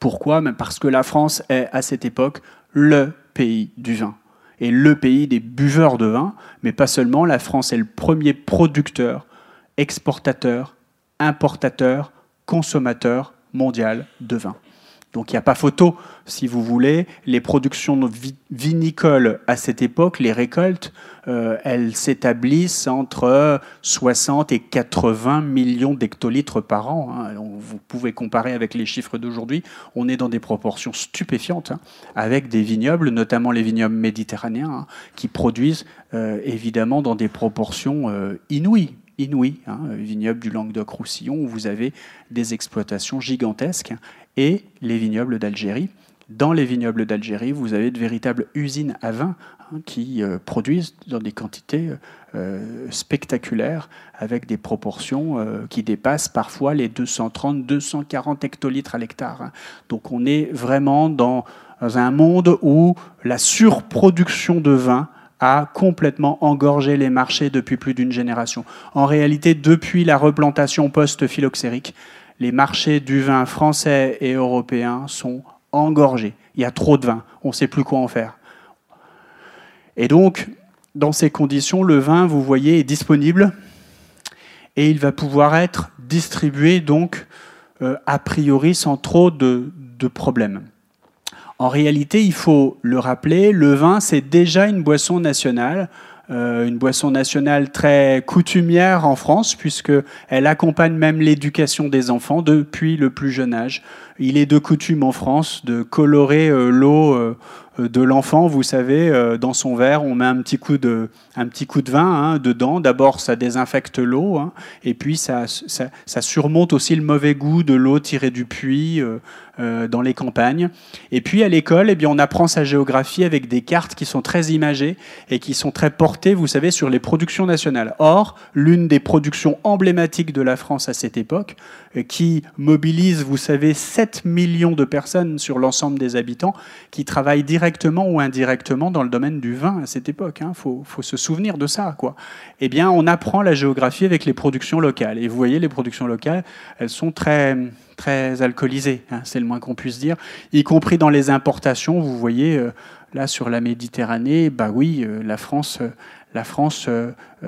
Pourquoi? Parce que la France est à cette époque le pays du vin et le pays des buveurs de vin, mais pas seulement, la France est le premier producteur exportateur, importateur, consommateur mondial de vin. Donc il n'y a pas photo, si vous voulez. Les productions vinicoles à cette époque, les récoltes, euh, elles s'établissent entre 60 et 80 millions d'hectolitres par an. Hein. Vous pouvez comparer avec les chiffres d'aujourd'hui. On est dans des proportions stupéfiantes, hein, avec des vignobles, notamment les vignobles méditerranéens, hein, qui produisent euh, évidemment dans des proportions euh, inouïes inouï, hein, vignoble du Languedoc-Roussillon, où vous avez des exploitations gigantesques, et les vignobles d'Algérie. Dans les vignobles d'Algérie, vous avez de véritables usines à vin hein, qui euh, produisent dans des quantités euh, spectaculaires, avec des proportions euh, qui dépassent parfois les 230-240 hectolitres à l'hectare. Hein. Donc on est vraiment dans un monde où la surproduction de vin a complètement engorgé les marchés depuis plus d'une génération. En réalité, depuis la replantation post-phylloxérique, les marchés du vin français et européen sont engorgés. Il y a trop de vin, on ne sait plus quoi en faire. Et donc, dans ces conditions, le vin, vous voyez, est disponible et il va pouvoir être distribué donc euh, a priori sans trop de problèmes. En réalité, il faut le rappeler, le vin, c'est déjà une boisson nationale. Euh, une boisson nationale très coutumière en France, puisqu'elle accompagne même l'éducation des enfants depuis le plus jeune âge. Il est de coutume en France de colorer euh, l'eau euh, de l'enfant, vous savez, dans son verre, on met un petit coup de, un petit coup de vin hein, dedans. D'abord, ça désinfecte l'eau, hein, et puis ça, ça, surmonte aussi le mauvais goût de l'eau tirée du puits. Euh, dans les campagnes. Et puis à l'école, eh bien, on apprend sa géographie avec des cartes qui sont très imagées et qui sont très portées, vous savez, sur les productions nationales. Or, l'une des productions emblématiques de la France à cette époque, euh, qui mobilise, vous savez, 7 millions de personnes sur l'ensemble des habitants, qui travaillent directement ou indirectement dans le domaine du vin à cette époque. Il hein. faut, faut, se souvenir de ça. Quoi. Eh bien, on apprend la géographie avec les productions locales. Et vous voyez, les productions locales, elles sont très très alcoolisé, hein, c'est le moins qu'on puisse dire, y compris dans les importations. Vous voyez, euh, là sur la Méditerranée, bah oui, euh, la France, euh, la France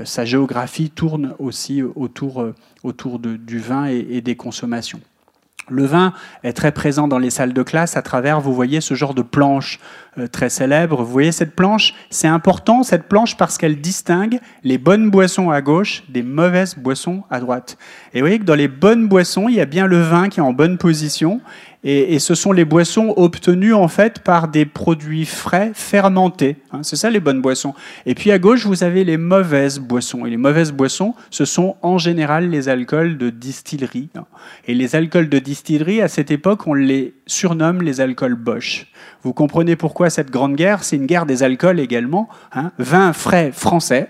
sa géographie tourne aussi autour, du vin et des consommations. Le vin est très présent dans les salles de classe à travers, vous voyez, ce genre de planche euh, très célèbre. Vous voyez cette planche? C'est important, cette planche, parce qu'elle distingue les bonnes boissons à gauche des mauvaises boissons à droite. Et vous voyez que dans les bonnes boissons, il y a bien le vin qui est en bonne position, et, ce sont les boissons obtenues en fait par des produits frais fermentés. Hein, c'est ça les bonnes boissons. Et puis à gauche, vous avez les mauvaises boissons. Et les mauvaises boissons, ce sont en général les alcools de distillerie. Hein. Et les alcools de distillerie, à cette époque, on les surnomme les alcools Bosch. Vous comprenez pourquoi cette grande guerre? C'est une guerre des alcools également. Hein. Vin frais français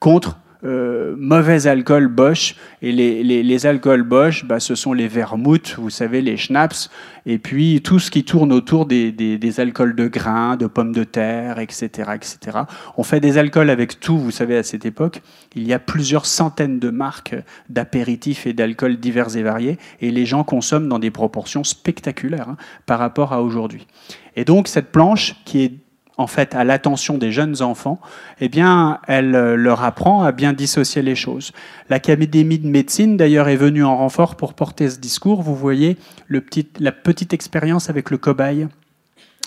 contre euh, mauvais alcool Bosch. Et les, les, alcools Bosch, bah, ce sont les vermouths, vous savez, les schnapps, et puis tout ce qui tourne autour des, des, alcools de grains, de pommes de terre, etc., etc. On fait des alcools avec tout, vous savez, à cette époque. Il y a plusieurs centaines de marques d'apéritifs et d'alcools divers et variés, et les gens consomment dans des proportions spectaculaires hein, par rapport à aujourd'hui. Et donc cette planche, qui est en fait à l'attention des jeunes enfants, eh bien, elle euh, leur apprend à bien dissocier les choses. L'Académie de médecine, d'ailleurs, est venue en renfort pour porter ce discours. Vous voyez la petite expérience avec le cobaye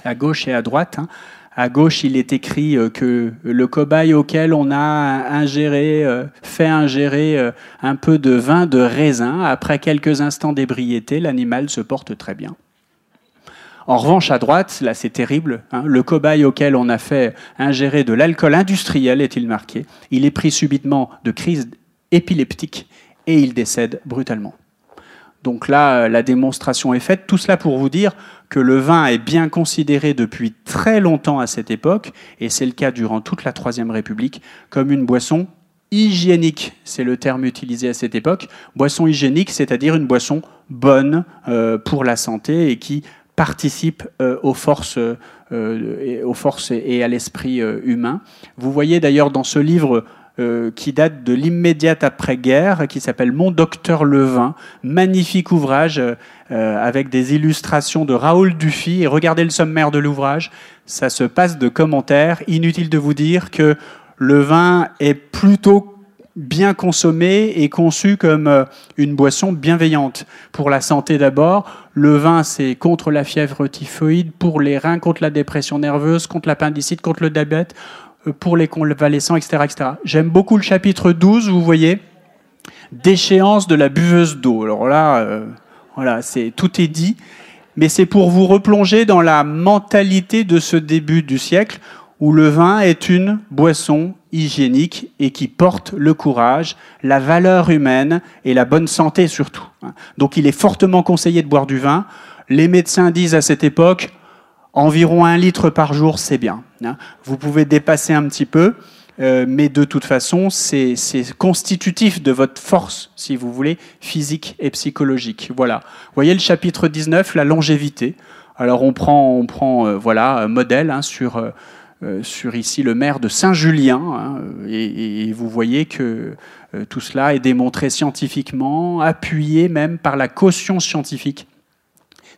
à gauche et à droite. Hein. À gauche, il est écrit euh, que le cobaye auquel on a ingéré, euh, fait ingérer un peu de vin de raisin, après quelques instants d'ébriété, l'animal se porte très bien. En revanche, à droite, là c'est terrible, hein, le cobaye auquel on a fait ingérer de l'alcool industriel, est-il marqué, il est pris subitement de crise épileptique et il décède brutalement. Donc là, la démonstration est faite. Tout cela pour vous dire que le vin est bien considéré depuis très longtemps à cette époque, et c'est le cas durant toute la Troisième République, comme une boisson hygiénique, c'est le terme utilisé à cette époque. Boisson hygiénique, c'est-à-dire une boisson bonne euh, pour la santé et qui participe euh, aux forces, euh, aux forces et à l'esprit euh, humain. Vous voyez d'ailleurs dans ce livre qui date de l'immédiate après-guerre, qui s'appelle Mon docteur Levin, magnifique ouvrage avec des illustrations de Raoul Dufy. Et regardez le sommaire de l'ouvrage, ça se passe de commentaires. Inutile de vous dire que le vin est plutôt bien consommé et conçu comme euh, une boisson bienveillante. Pour la santé d'abord, le vin c'est contre la fièvre typhoïde, pour les reins, contre la dépression nerveuse, contre l'appendicite, contre le diabète, euh, pour les convalescents, etc. etc. J'aime beaucoup le chapitre 12, vous voyez, déchéance de la buveuse d'eau. Alors là, euh, voilà, c'est tout est dit, mais c'est pour vous replonger dans la mentalité de ce début du siècle où le vin est une boisson hygiénique et qui porte le courage, la valeur humaine et la bonne santé surtout. Donc il est fortement conseillé de boire du vin. Les médecins disent à cette époque, environ un litre par jour, c'est bien. Vous pouvez dépasser un petit peu, euh, mais de toute façon, c'est constitutif de votre force, si vous voulez, physique et psychologique. Voilà. Voyez le chapitre 19, la longévité. Alors on prend, on prend euh, voilà, modèle hein, sur... Euh, sur ici le maire de Saint-Julien, hein, et, vous voyez que euh, tout cela est démontré scientifiquement, appuyé même par la caution scientifique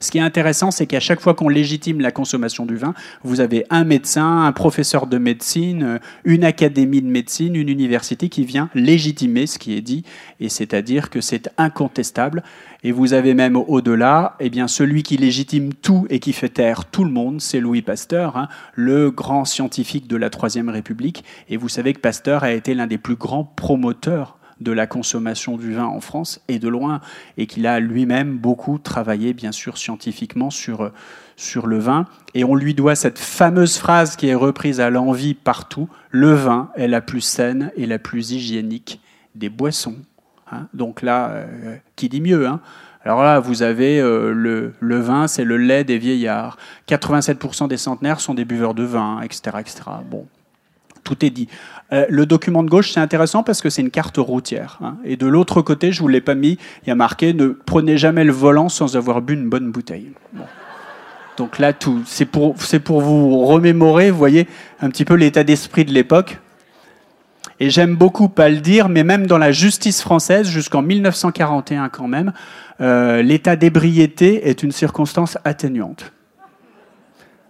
ce qui est intéressant, c'est qu'à chaque fois qu'on légitime la consommation du vin, vous avez un médecin, un professeur de médecine, euh, une académie de médecine, une université qui vient légitimer ce qui est dit, et c'est-à-dire que c'est incontestable. Et vous avez même au-delà, eh bien, celui qui légitime tout et qui fait taire tout le monde, c'est Louis Pasteur, hein, le grand scientifique de la Troisième République. Et vous savez que Pasteur a été l'un des plus grands promoteurs de la consommation du vin en France, et de loin, et qu'il a lui-même beaucoup travaillé, bien sûr, scientifiquement sur, sur le vin. Et on lui doit cette fameuse phrase qui est reprise à l'envie partout, le vin est la plus saine et la plus hygiénique des boissons. Hein. Donc là, euh, qui dit mieux hein? Alors là, vous avez euh, le, le, vin, c'est le lait des vieillards. 87% des centenaires sont des buveurs de vin, etc. etc. Bon, tout est dit. Euh, le document de gauche, c'est intéressant parce que c'est une carte routière. Hein. Et de l'autre côté, je ne vous l'ai pas mis, il y a marqué ne prenez jamais le volant sans avoir bu une bonne bouteille. Donc là, tout, c'est pour, vous remémorer, vous voyez, un petit peu l'état d'esprit de l'époque. Et j'aime beaucoup pas le dire, mais même dans la justice française, jusqu'en 1941 quand même, euh, l'état d'ébriété est une circonstance atténuante.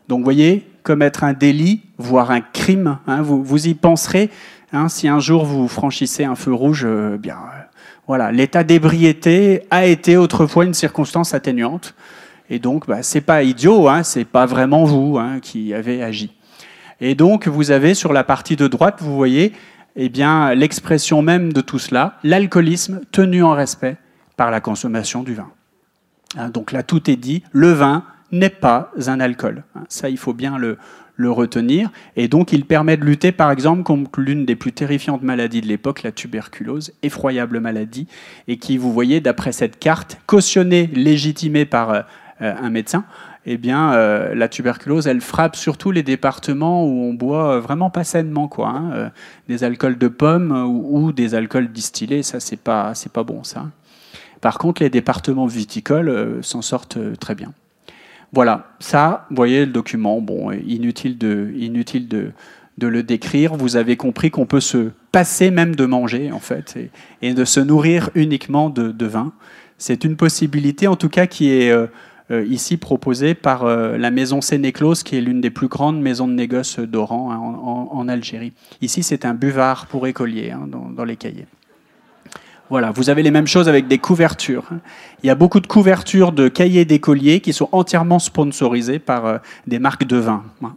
Donc vous voyez, commettre un délit, voire un crime. Hein, vous, vous, y penserez hein, si un jour vous franchissez un feu rouge. Euh, bien, euh, voilà, l'état d'ébriété a été autrefois une circonstance atténuante, et donc bah, c'est pas idiot, hein, c'est pas vraiment vous hein, qui avez agi. Et donc vous avez sur la partie de droite, vous voyez, eh bien l'expression même de tout cela, l'alcoolisme tenu en respect par la consommation du vin. Donc là tout est dit, le vin n'est pas un alcool. Ça, il faut bien le, retenir. Et donc, il permet de lutter, par exemple, contre l'une des plus terrifiantes maladies de l'époque, la tuberculose, effroyable maladie, et qui, vous voyez, d'après cette carte, cautionnée, légitimée par euh, un médecin, eh bien, la tuberculose, elle frappe surtout les départements où on boit vraiment pas sainement, quoi. Hein, des alcools de pommes ou, des alcools distillés, ça, c'est pas, c'est pas bon, ça. Par contre, les départements viticoles s'en sortent très bien. Voilà, ça, vous voyez le document, bon, inutile de, inutile de, le décrire. Vous avez compris qu'on peut se passer même de manger, en fait, et, de se nourrir uniquement de, vin. C'est une possibilité, en tout cas, qui est euh, euh, ici proposée par euh, la maison Sénéclose, qui est l'une des plus grandes maisons de négoce d'Oran hein, en, Algérie. Ici, c'est un buvard pour écoliers hein, dans les cahiers. Voilà, vous avez les mêmes choses avec des couvertures. Il y a beaucoup de couvertures de cahiers d'écoliers qui sont entièrement sponsorisées par euh, des marques de vin. Hein.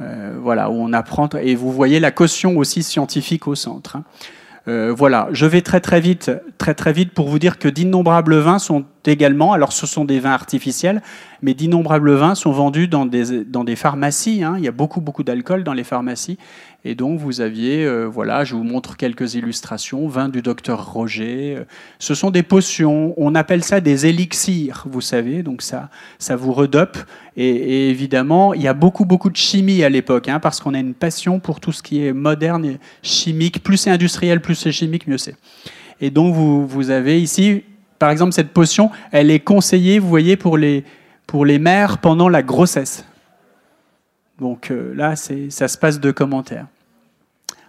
Euh, voilà, où on apprend, et vous voyez la caution aussi scientifique au centre. Hein. Euh, voilà, je vais très très vite, très très vite pour vous dire que d'innombrables vins sont également, alors ce sont des vins artificiels, mais d'innombrables vins sont vendus dans des, dans des pharmacies. Hein. Il y a beaucoup beaucoup d'alcool dans les pharmacies, et donc vous aviez, euh, voilà, je vous montre quelques illustrations, vin du docteur Roger. Ce sont des potions, on appelle ça des élixirs, vous savez, donc ça, ça vous redope. Et, évidemment, il y a beaucoup, beaucoup de chimie à l'époque, hein, parce qu'on a une passion pour tout ce qui est moderne et chimique. Plus c'est industriel, plus c'est chimique, mieux c'est. Et donc vous, vous avez ici, par exemple, cette potion, elle est conseillée, vous voyez, pour les, pour mères pendant la grossesse. Donc euh, là, ça se passe de commentaires.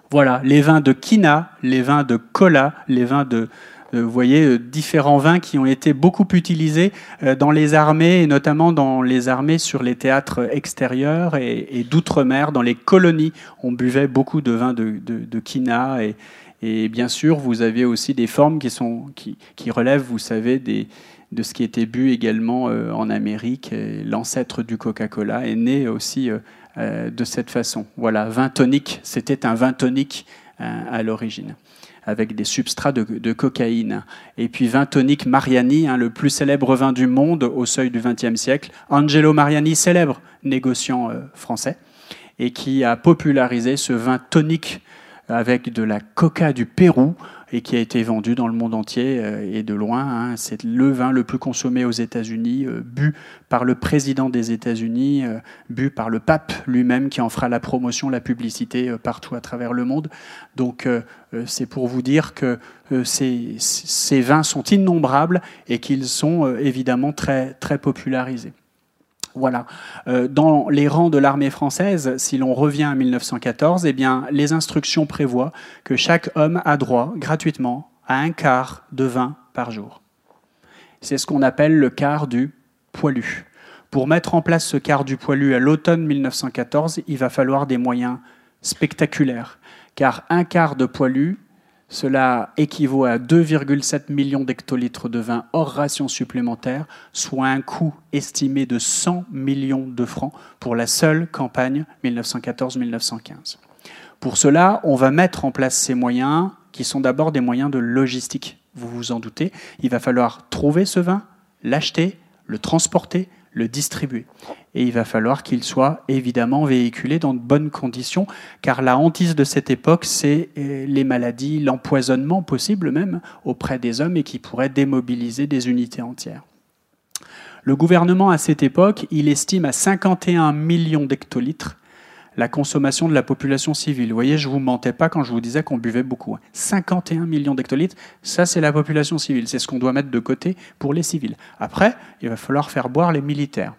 Voilà, les vins de Kina, les vins de Kola, les vins de, euh, vous voyez, euh, différents vins qui ont été beaucoup utilisés dans les armées, et notamment dans les armées sur les théâtres extérieurs et, d'outre-mer, dans les colonies. On buvait beaucoup de vins de, de, Kina. Et, et, bien sûr, vous avez aussi des formes qui, sont, qui, relèvent, vous savez, de ce qui était bu également en Amérique. L'ancêtre du Coca-Cola est né aussi euh, de cette façon. Voilà, vin tonique, c'était un vin tonique euh, à l'origine avec des substrats de, cocaïne. Et puis vin tonique Mariani, hein, le plus célèbre vin du monde au seuil du XXe siècle. Angelo Mariani, célèbre négociant euh, français, et qui a popularisé ce vin tonique avec de la coca du Pérou et qui a été vendu dans le monde entier euh, et de loin. Hein. C'est le vin le plus consommé aux États-Unis, euh, bu par le président des États-Unis, euh, bu par le pape lui-même qui en fera la promotion, la publicité partout à travers le monde. Donc c'est pour vous dire que ces, vins sont innombrables et qu'ils sont évidemment très popularisés. Voilà. Euh, dans les rangs de l'armée française, si l'on revient à 1914, eh les instructions prévoient que chaque homme a droit gratuitement à un quart de vin par jour. C'est ce qu'on appelle le quart du poilu. Pour mettre en place ce quart du poilu à l'automne 1914, il va falloir des moyens spectaculaires, car un quart de poilu, cela équivaut à 2,7 millions d'hectolitres de vin hors ration supplémentaire, soit un coût estimé de 100 millions de francs pour la seule campagne 1914-1915. Pour cela, on va mettre en place ces moyens qui sont d'abord des moyens de logistique. Vous vous en doutez, il va falloir trouver ce vin, l'acheter, le transporter, le distribuer. Et il va falloir qu'il soit évidemment véhiculé dans de bonnes conditions, car la hantise de cette époque, c'est euh, les maladies, l'empoisonnement possible même auprès des hommes et qui pourrait démobiliser des unités entières. Le gouvernement, à cette époque, il estime à 51 millions d'hectolitres la consommation de la population civile. Vous voyez, je ne vous mentais pas quand je vous disais qu'on buvait beaucoup. 51 millions d'hectolitres, ça c'est la population civile. C'est ce qu'on doit mettre de côté pour les civils. Après, il va falloir faire boire les militaires.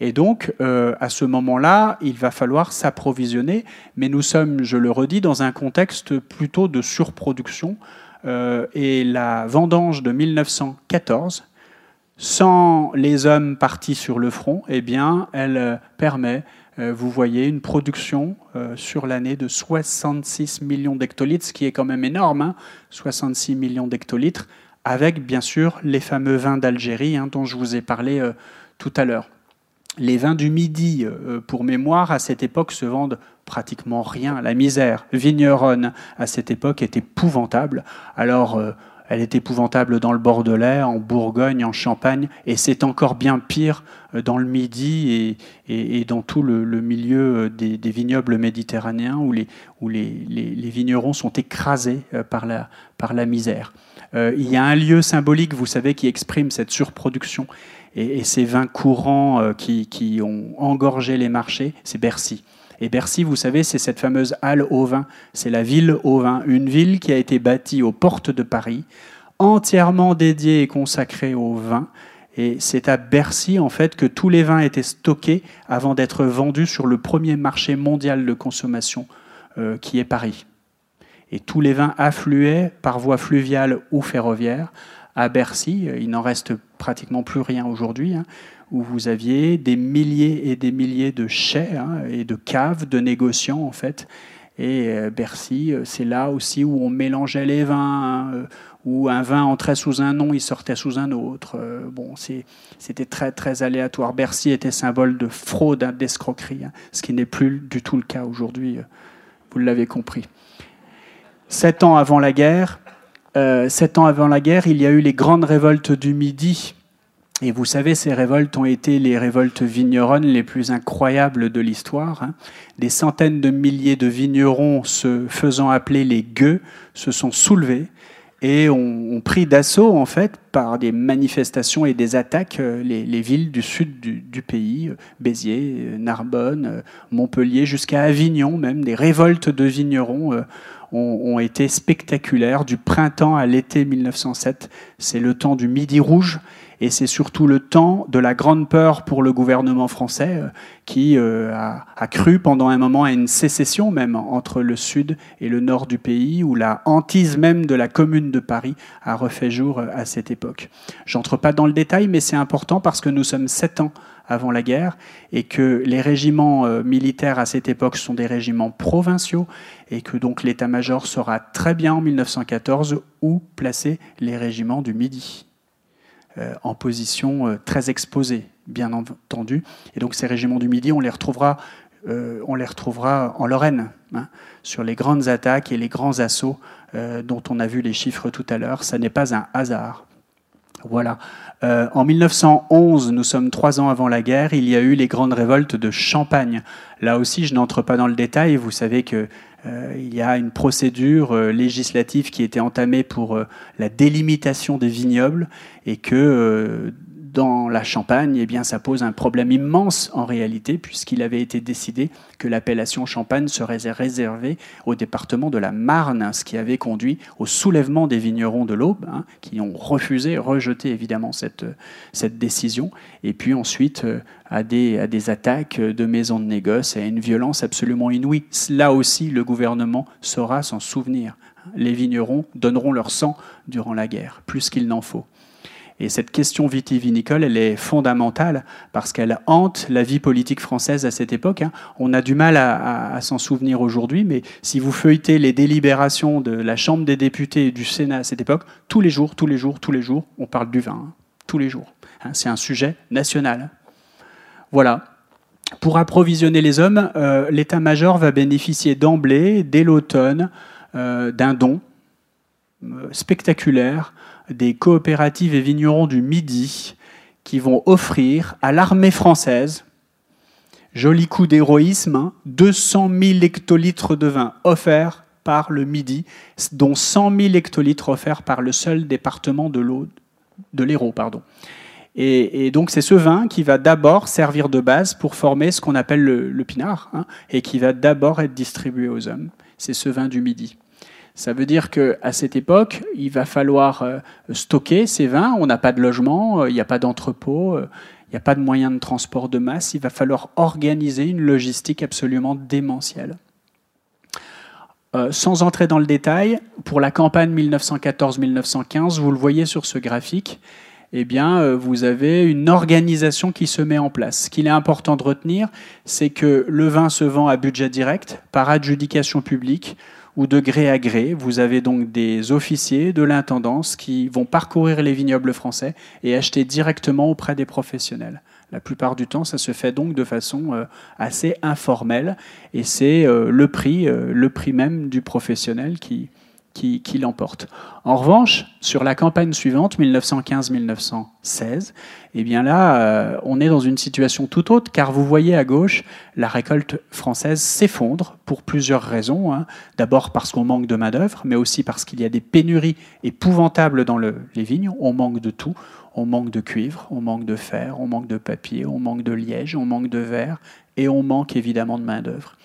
Et donc, euh, à ce moment-là, il va falloir s'approvisionner, mais nous sommes, je le redis, dans un contexte plutôt de surproduction. Euh, et la vendange de 1914, sans les hommes partis sur le front, eh bien, elle euh, permet vous voyez une production euh, sur l'année de 66 millions d'hectolitres, ce qui est quand même énorme, 66 hein. millions d'hectolitres, avec bien sûr les fameux vins d'Algérie hein, dont je vous ai parlé euh, tout à l'heure. Les vins du Midi, pour mémoire, à cette époque se vendent pratiquement rien. La misère vigneronne à cette époque est épouvantable. Alors, Elle est épouvantable dans le Bordelais, en Bourgogne, en Champagne, et c'est encore bien pire euh, dans le Midi et, dans tout le, milieu euh, des, vignobles méditerranéens où, les, vignerons sont écrasés euh, par la, par la misère. il y a un lieu symbolique, vous savez, qui exprime cette surproduction et, ces vins courants qui, qui ont engorgé les marchés, c'est Bercy. Et Bercy, vous savez, c'est cette fameuse halle au vin. C'est la ville au vin, une ville qui a été bâtie aux portes de Paris, entièrement dédiée et consacrée au vin. Et c'est à Bercy, en fait, que tous les vins étaient stockés avant d'être vendus sur le premier marché mondial de consommation, euh, qui est Paris. Et tous les vins affluaient par voie fluviale ou ferroviaire à Bercy. Il n'en reste pratiquement plus rien aujourd'hui. Hein où vous aviez des milliers et des milliers de chais hein, et de caves de négociants en fait. Et euh, Bercy, euh, c'est là aussi où on mélangeait les vins, hein, euh, où un vin entrait sous un nom, il sortait sous un autre. bon, c'était très très aléatoire. Bercy était symbole de fraude, hein, d'escroquerie, ce qui n'est plus du tout le cas aujourd'hui. Vous l'avez compris. Sept ans avant la guerre, sept ans avant la guerre, il y a eu les grandes révoltes du Midi et vous savez, ces révoltes ont été les révoltes vigneronnes les plus incroyables de l'histoire. Hein. Des centaines de milliers de vignerons se faisant appeler les gueux se sont soulevés et ont, pris d'assaut en fait par des manifestations et des attaques euh, les, villes du sud du, pays, euh, Béziers, euh, Narbonne, Montpellier, jusqu'à Avignon même. Des révoltes de vignerons ont, été spectaculaires du printemps à l'été 1907. C'est le temps du Midi rouge et c'est surtout le temps de la grande peur pour le gouvernement français euh, qui euh, a, cru pendant un moment à une sécession même entre le sud et le nord du pays, où la hantise même de la commune de Paris a refait jour euh, à cette époque. J'entre pas dans le détail, mais c'est important parce que nous sommes sept ans avant la guerre et que les régiments militaires à cette époque sont des régiments provinciaux et que donc l'état-major saura très bien en 1914 où placer les régiments du Midi. Euh, en position euh, très exposée, bien entendu. Et donc ces régiments du Midi, on les retrouvera, euh, on les retrouvera en Lorraine, hein, sur les grandes attaques et les grands assauts dont on a vu les chiffres tout à l'heure. Ça n'est pas un hasard. Voilà. En 1911, nous sommes trois ans avant la guerre, il y a eu les grandes révoltes de Champagne. Là aussi, je n'entre pas dans le détail. Vous savez que euh, il y a une procédure euh, législative qui était entamée pour euh, la délimitation des vignobles et que dans la Champagne, eh bien, ça pose un problème immense en réalité, puisqu'il avait été décidé que l'appellation Champagne serait réservée au département de la Marne, ce qui avait conduit au soulèvement des vignerons de l'Aube, hein, qui ont refusé, rejeté évidemment cette, décision, et puis ensuite euh, à, des, à des attaques de maisons de négoce et à une violence absolument inouïe. Là aussi, le gouvernement saura s'en souvenir. Les vignerons donneront leur sang durant la guerre, plus qu'il n'en faut. Et cette question vitivinicole, elle est fondamentale parce qu'elle hante la vie politique française à cette époque. Hein. On a du mal à, s'en souvenir aujourd'hui, mais si vous feuilletez les délibérations de la Chambre des députés et du Sénat à cette époque, tous les jours, tous les jours, tous les jours, on parle du vin. Hein. tous les jours. Hein. C'est un sujet national. Voilà. Pour approvisionner les hommes, euh, l'état-major va bénéficier d'emblée, dès l'automne, euh, d'un don euh, spectaculaire des coopératives et vignerons du Midi qui vont offrir à l'armée française, joli coup d'héroïsme, 200 hein, 000 hectolitres de vin offerts par le Midi, dont 100 000 hectolitres offerts par le seul département de l'eau de l'Hérault. Pardon. Et, donc c'est ce vin qui va d'abord servir de base pour former ce qu'on appelle le, pinard, hein, et qui va d'abord être distribué aux hommes. C'est ce vin du Midi. Ça veut dire qu'à cette époque, il va falloir euh, stocker ces vins. On n'a pas de logement, euh, il n'y a pas d'entrepôt, euh, il n'y a pas de moyens de transport de masse. Il va falloir organiser une logistique absolument démentielle. sans entrer dans le détail, pour la campagne 1914-1915, vous le voyez sur ce graphique, eh bien, vous avez une organisation qui se met en place. Ce qu'il est important de retenir, c'est que le vin se vend à budget direct, par adjudication publique, ou de gré à gré. Vous avez donc des officiers de l'intendance qui vont parcourir les vignobles français et acheter directement auprès des professionnels. La plupart du temps, ça se fait donc de façon euh, assez informelle et c'est euh, le prix, euh, le prix même du professionnel qui, qui, l'emporte. En revanche, sur la campagne suivante, 1915-1916, eh bien là, euh, on est dans une situation tout autre, car vous voyez à gauche, la récolte française s'effondre pour plusieurs raisons. Hein. D'abord parce qu'on manque de main-d'œuvre, mais aussi parce qu'il y a des pénuries épouvantables dans les vignes. On manque de tout. On manque de cuivre, on manque de fer, on manque de papier, on manque de liège, on manque de verre, et on manque évidemment de main-d'œuvre.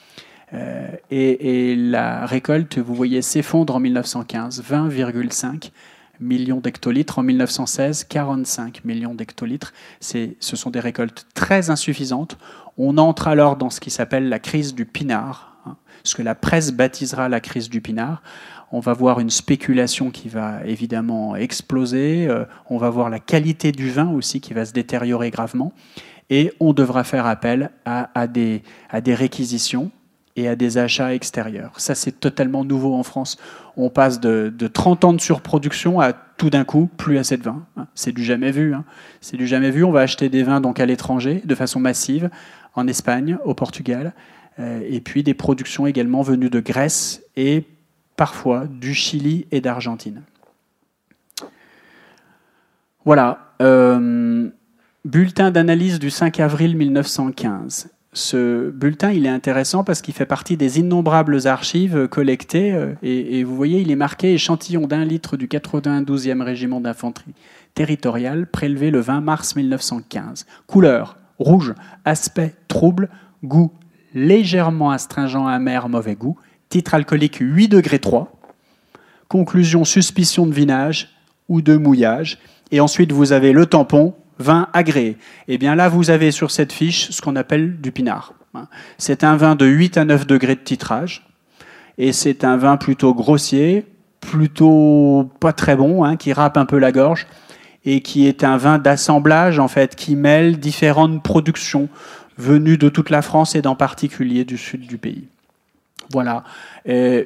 Euh, et, la récolte, vous voyez, s'effondre en 1915, 20,5 millions d'hectolitres. En 1916, 45 millions d'hectolitres. Ce sont des récoltes très insuffisantes. On entre alors dans ce qui s'appelle la crise du pinard, hein, ce que la presse baptisera la crise du pinard. On va voir une spéculation qui va évidemment exploser. Euh, on va voir la qualité du vin aussi qui va se détériorer gravement. Et on devra faire appel à des, à des réquisitions et à des achats extérieurs. Ça, c'est totalement nouveau en France. On passe de, 30 ans de surproduction à tout d'un coup plus assez de vin. C'est du jamais vu. Hein. C'est du jamais vu. On va acheter des vins donc à l'étranger de façon massive, en Espagne, au Portugal, euh, et puis des productions également venues de Grèce et parfois du Chili et d'Argentine. Voilà. Euh, bulletin d'analyse du 5 avril 1915 ce bulletin, il est intéressant parce qu'il fait partie des innombrables archives collectées. Euh, et, vous voyez, il est marqué échantillon d'un litre du 92e régiment d'infanterie territoriale, prélevé le 20 mars 1915. Couleur rouge, aspect trouble, goût légèrement astringent, amer, mauvais goût. Titre alcoolique 8 degrés 3. Conclusion suspicion de vinage ou de mouillage. Et ensuite, vous avez le tampon vin agréé. Eh bien là, vous avez sur cette fiche ce qu'on appelle du pinard. C'est un vin de 8 à 9 degrés de titrage, et c'est un vin plutôt grossier, plutôt pas très bon, hein, qui râpe un peu la gorge, et qui est un vin d'assemblage, en fait, qui mêle différentes productions venues de toute la France et d'en particulier du sud du pays. Voilà.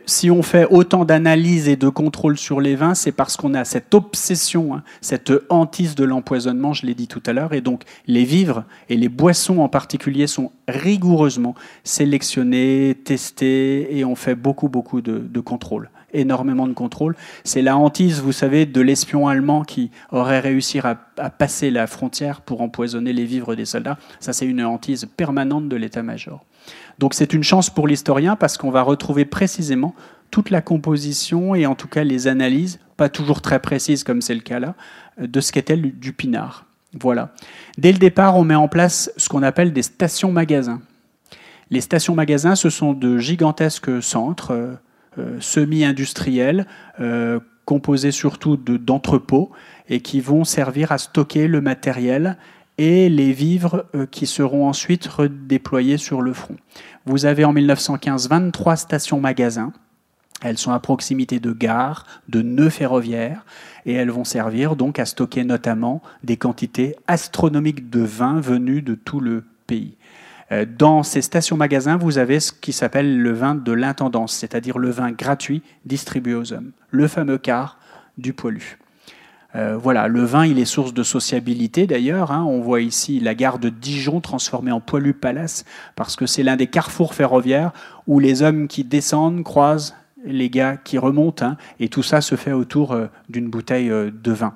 si on fait autant d'analyses et de contrôles sur les vins, c'est parce qu'on a cette obsession, hein, cette hantise de l'empoisonnement, je l'ai dit tout à l'heure, et donc les vivres et les boissons en particulier sont rigoureusement sélectionnés, testés, et on fait beaucoup, beaucoup de, contrôles énormément de contrôles. C'est la hantise, vous savez, de l'espion allemand qui aurait réussi à, à, passer la frontière pour empoisonner les vivres des soldats. Ça, c'est une hantise permanente de l'état-major. Donc c'est une chance pour l'historien parce qu'on va retrouver précisément toute la composition et en tout cas les analyses, pas toujours très précises comme c'est le cas là, de ce qu'était du pinard. Voilà. Dès le départ, on met en place ce qu'on appelle des stations-magasins. Les stations-magasins, ce sont de gigantesques centres euh, euh, semi-industriels, euh, composés surtout d'entrepôts, et qui vont servir à stocker le matériel et les vivres euh, qui seront ensuite redéployés sur le front. Vous avez en 1915 23 stations-magasins. Elles sont à proximité de gares, de nœuds ferroviaires, et elles vont servir donc à stocker notamment des quantités astronomiques de vin venus de tout le pays. Euh, dans ces stations-magasins, vous avez ce qui s'appelle le vin de l'intendance, c'est-à-dire le vin gratuit distribué aux hommes, le fameux quart du poilu. Euh, voilà, le vin, il est source de sociabilité d'ailleurs. Hein. On voit ici la gare de Dijon transformée en Poilu Palace parce que c'est l'un des carrefours ferroviaires où les hommes qui descendent croisent les gars qui remontent hein. et tout ça se fait autour euh, d'une bouteille euh, de vin.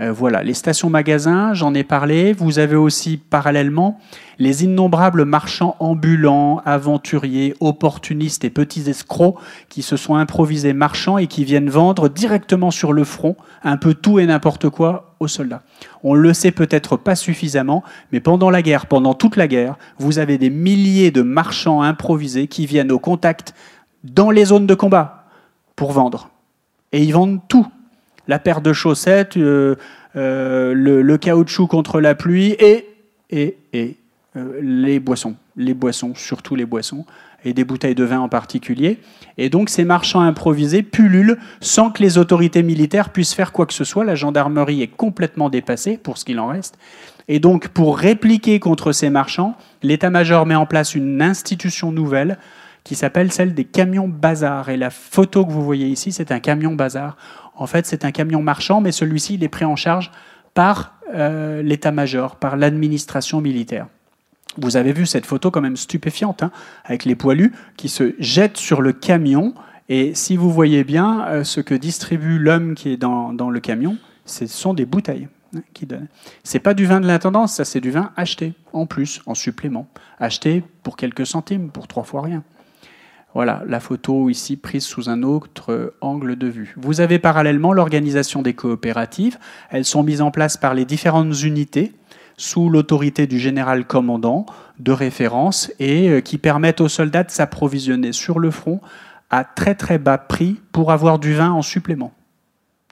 Euh, voilà, les stations-magasins, j'en ai parlé. Vous avez aussi parallèlement les innombrables marchands ambulants, aventuriers, opportunistes et petits escrocs qui se sont improvisés marchands et qui viennent vendre directement sur le front un peu tout et n'importe quoi aux soldats. On le sait peut-être pas suffisamment, mais pendant la guerre, pendant toute la guerre, vous avez des milliers de marchands improvisés qui viennent au contact dans les zones de combat pour vendre. Et ils vendent tout la paire de chaussettes, euh, euh, le, caoutchouc contre la pluie et, euh, les boissons. Les boissons, surtout les boissons, et des bouteilles de vin en particulier. Et donc ces marchands improvisés pullulent sans que les autorités militaires puissent faire quoi que ce soit. La gendarmerie est complètement dépassée pour ce qu'il en reste. Et donc pour répliquer contre ces marchands, l'état-major met en place une institution nouvelle qui s'appelle celle des camions bazar. Et la photo que vous voyez ici, c'est un camion bazar. En fait, c'est un camion marchand, mais celui-ci, il est pris en charge par euh, l'état-major, par l'administration militaire. Vous avez vu cette photo quand même stupéfiante, hein, avec les poilus qui se jettent sur le camion Et si vous voyez bien, euh, ce que distribue l'homme qui est dans, le camion, ce sont des bouteilles hein, qui. C'est pas du vin de l'intendance, c'est du vin acheté en plus, en supplément, acheté pour quelques centimes, pour trois fois rien. Voilà la photo ici prise sous un autre angle de vue. Vous avez parallèlement l'organisation des coopératives. Elles sont mises en place par les différentes unités sous l'autorité du général commandant de référence et euh, qui permettent aux soldats de s'approvisionner sur le front à très très bas prix pour avoir du vin en supplément.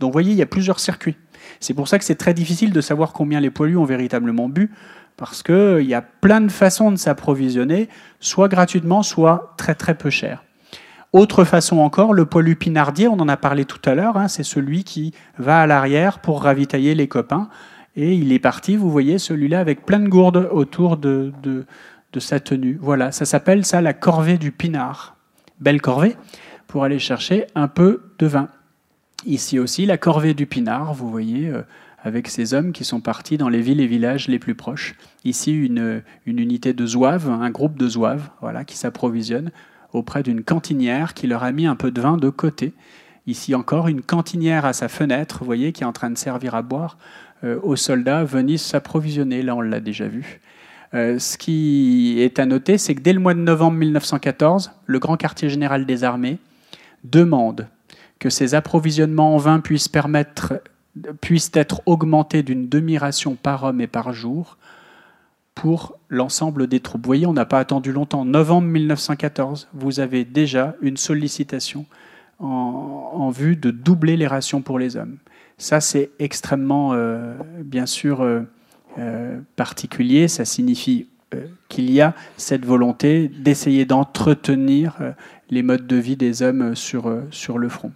Donc vous voyez, il y a plusieurs circuits. C'est pour ça que c'est très difficile de savoir combien les poilus ont véritablement bu, parce qu'il euh, y a plein de façons de s'approvisionner, soit gratuitement, soit très très peu cher. Autre façon encore, le poilu pinardier, on en a parlé tout à l'heure, hein, c'est celui qui va à l'arrière pour ravitailler les copains. Et il est parti, vous voyez, celui-là avec plein de gourdes autour de, sa tenue. Voilà, ça s'appelle ça la corvée du pinard. Belle corvée pour aller chercher un peu de vin. Ici aussi, la corvée du pinard, vous voyez, euh, avec ces hommes qui sont partis dans les villes et villages les plus proches. Ici, une, unité de zouaves, un groupe de zouaves, voilà, qui s'approvisionne auprès d'une cantinière qui leur a mis un peu de vin de côté. Ici encore, une cantinière à sa fenêtre, vous voyez, qui est en train de servir à boire euh, aux soldats venus s'approvisionner. Là, on l'a déjà vu. Euh, ce qui est à noter, c'est que dès le mois de novembre 1914, le grand quartier général des armées demande que ces approvisionnements en vin puissent, permettre, puissent être augmentés d'une demi-ration par homme et par jour pour l'ensemble des troupes. Vous voyez, on n'a pas attendu longtemps. Novembre 1914, vous avez déjà une sollicitation en, vue de doubler les rations pour les hommes. Ça, c'est extrêmement, euh, bien sûr, euh, euh, particulier. Ça signifie qu'il y a cette volonté d'essayer d'entretenir les modes de vie des hommes sur, sur le front.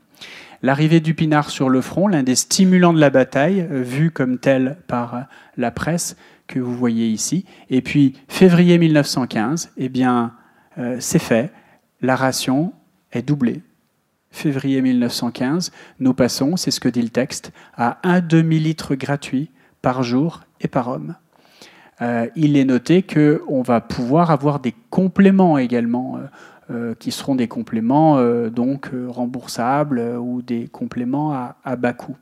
L'arrivée du pinard sur le front, l'un des stimulants de la bataille, vu comme tel par la presse que vous voyez ici. Et puis, février 1915, eh bien, c'est fait. La ration est doublée février 1915, nous passons, c'est ce que dit le texte, à un demi-litre gratuit par jour et par homme. Euh, il est noté qu'on va pouvoir avoir des compléments également, euh, euh, qui seront des compléments donc remboursables ou des compléments à, à bas coût.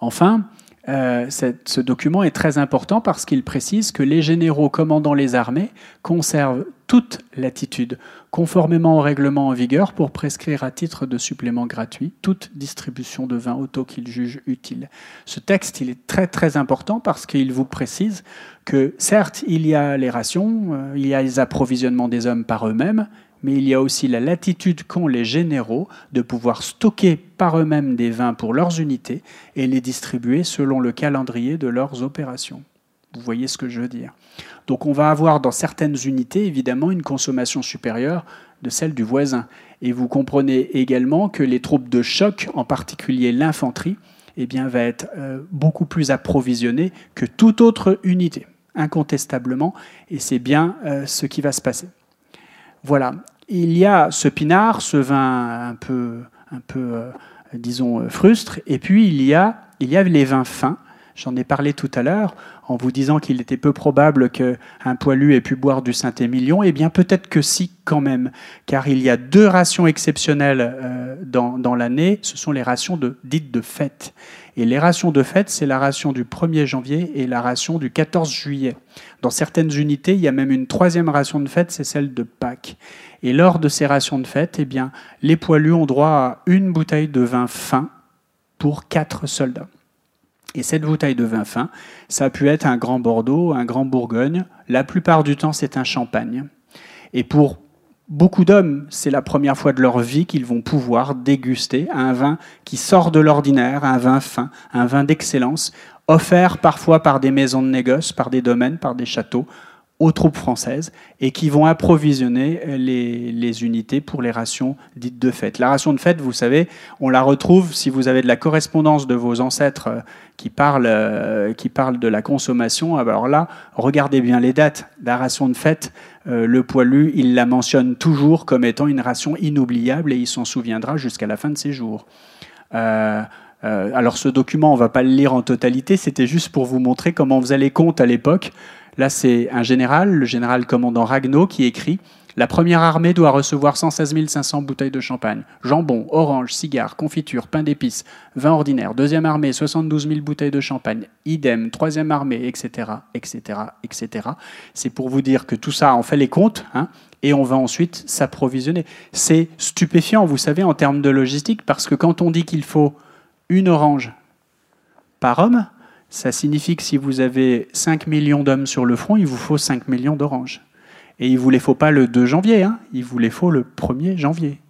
Enfin, ce document est très important parce qu'il précise que les généraux commandant les armées conservent toute latitude conformément au règlement en vigueur, pour prescrire à titre de supplément gratuit toute distribution de vin auto qu'ils jugent utile. Ce texte, il est très très important parce qu'il vous précise que certes, il y a les rations, euh, il y a les approvisionnements des hommes par eux-mêmes, mais il y a aussi la latitude qu'ont les généraux de pouvoir stocker par eux-mêmes des vins pour leurs unités et les distribuer selon le calendrier de leurs opérations. Vous voyez ce que je veux dire. Donc on va avoir dans certaines unités, évidemment, une consommation supérieure de celle du voisin. Et vous comprenez également que les troupes de choc, en particulier l'infanterie, eh bien, va être euh, beaucoup plus approvisionnée que toute autre unité, incontestablement, et c'est bien euh, ce qui va se passer. Voilà, il y a ce pinard, ce vin un peu, un peu euh, disons, frustre, et puis il y a, il y a les vins fins, J'en ai parlé tout à l'heure en vous disant qu'il était peu probable qu'un poilu ait pu boire du Saint-Émilion. Eh bien, peut-être que si, quand même, car il y a deux rations exceptionnelles euh, dans, l'année. Ce sont les rations de, dites de fête. Et les rations de fête, c'est la ration du 1er janvier et la ration du 14 juillet. Dans certaines unités, il y a même une troisième ration de fête, c'est celle de Pâques. Et lors de ces rations de fête, eh bien, les poilus ont droit à une bouteille de vin fin pour quatre soldats. Et cette bouteille de vin fin, ça a pu être un grand Bordeaux, un grand Bourgogne. La plupart du temps, c'est un champagne. Et pour beaucoup d'hommes, c'est la première fois de leur vie qu'ils vont pouvoir déguster un vin qui sort de l'ordinaire, un vin fin, un vin d'excellence, offert parfois par des maisons de négoce, par des domaines, par des châteaux, aux troupes françaises et qui vont approvisionner les, unités pour les rations dites de fête. La ration de fête, vous savez, on la retrouve si vous avez de la correspondance de vos ancêtres euh, qui parlent, euh, qui parlent de la consommation. Alors là, regardez bien les dates. La ration de fête, euh, le poilu, il la mentionne toujours comme étant une ration inoubliable et il s'en souviendra jusqu'à la fin de ses jours. alors ce document, on ne va pas le lire en totalité, c'était juste pour vous montrer comment on faisait les à l'époque. Là, c'est un général, le général commandant Ragnaud, qui écrit La première armée doit recevoir 116 500 bouteilles de champagne, jambon, orange, cigares, confiture, pain d'épices, vin ordinaire. Deuxième armée, 72 000 bouteilles de champagne, idem. Troisième armée, etc., etc., etc. C'est pour vous dire que tout ça, on fait les comptes, hein, et on va ensuite s'approvisionner. C'est stupéfiant, vous savez, en termes de logistique, parce que quand on dit qu'il faut une orange par homme, ça signifie que si vous avez 5 millions d'hommes sur le front, il vous faut 5 millions d'oranges. Et il ne vous les faut pas le 2 janvier, hein, il vous les faut le 1er janvier.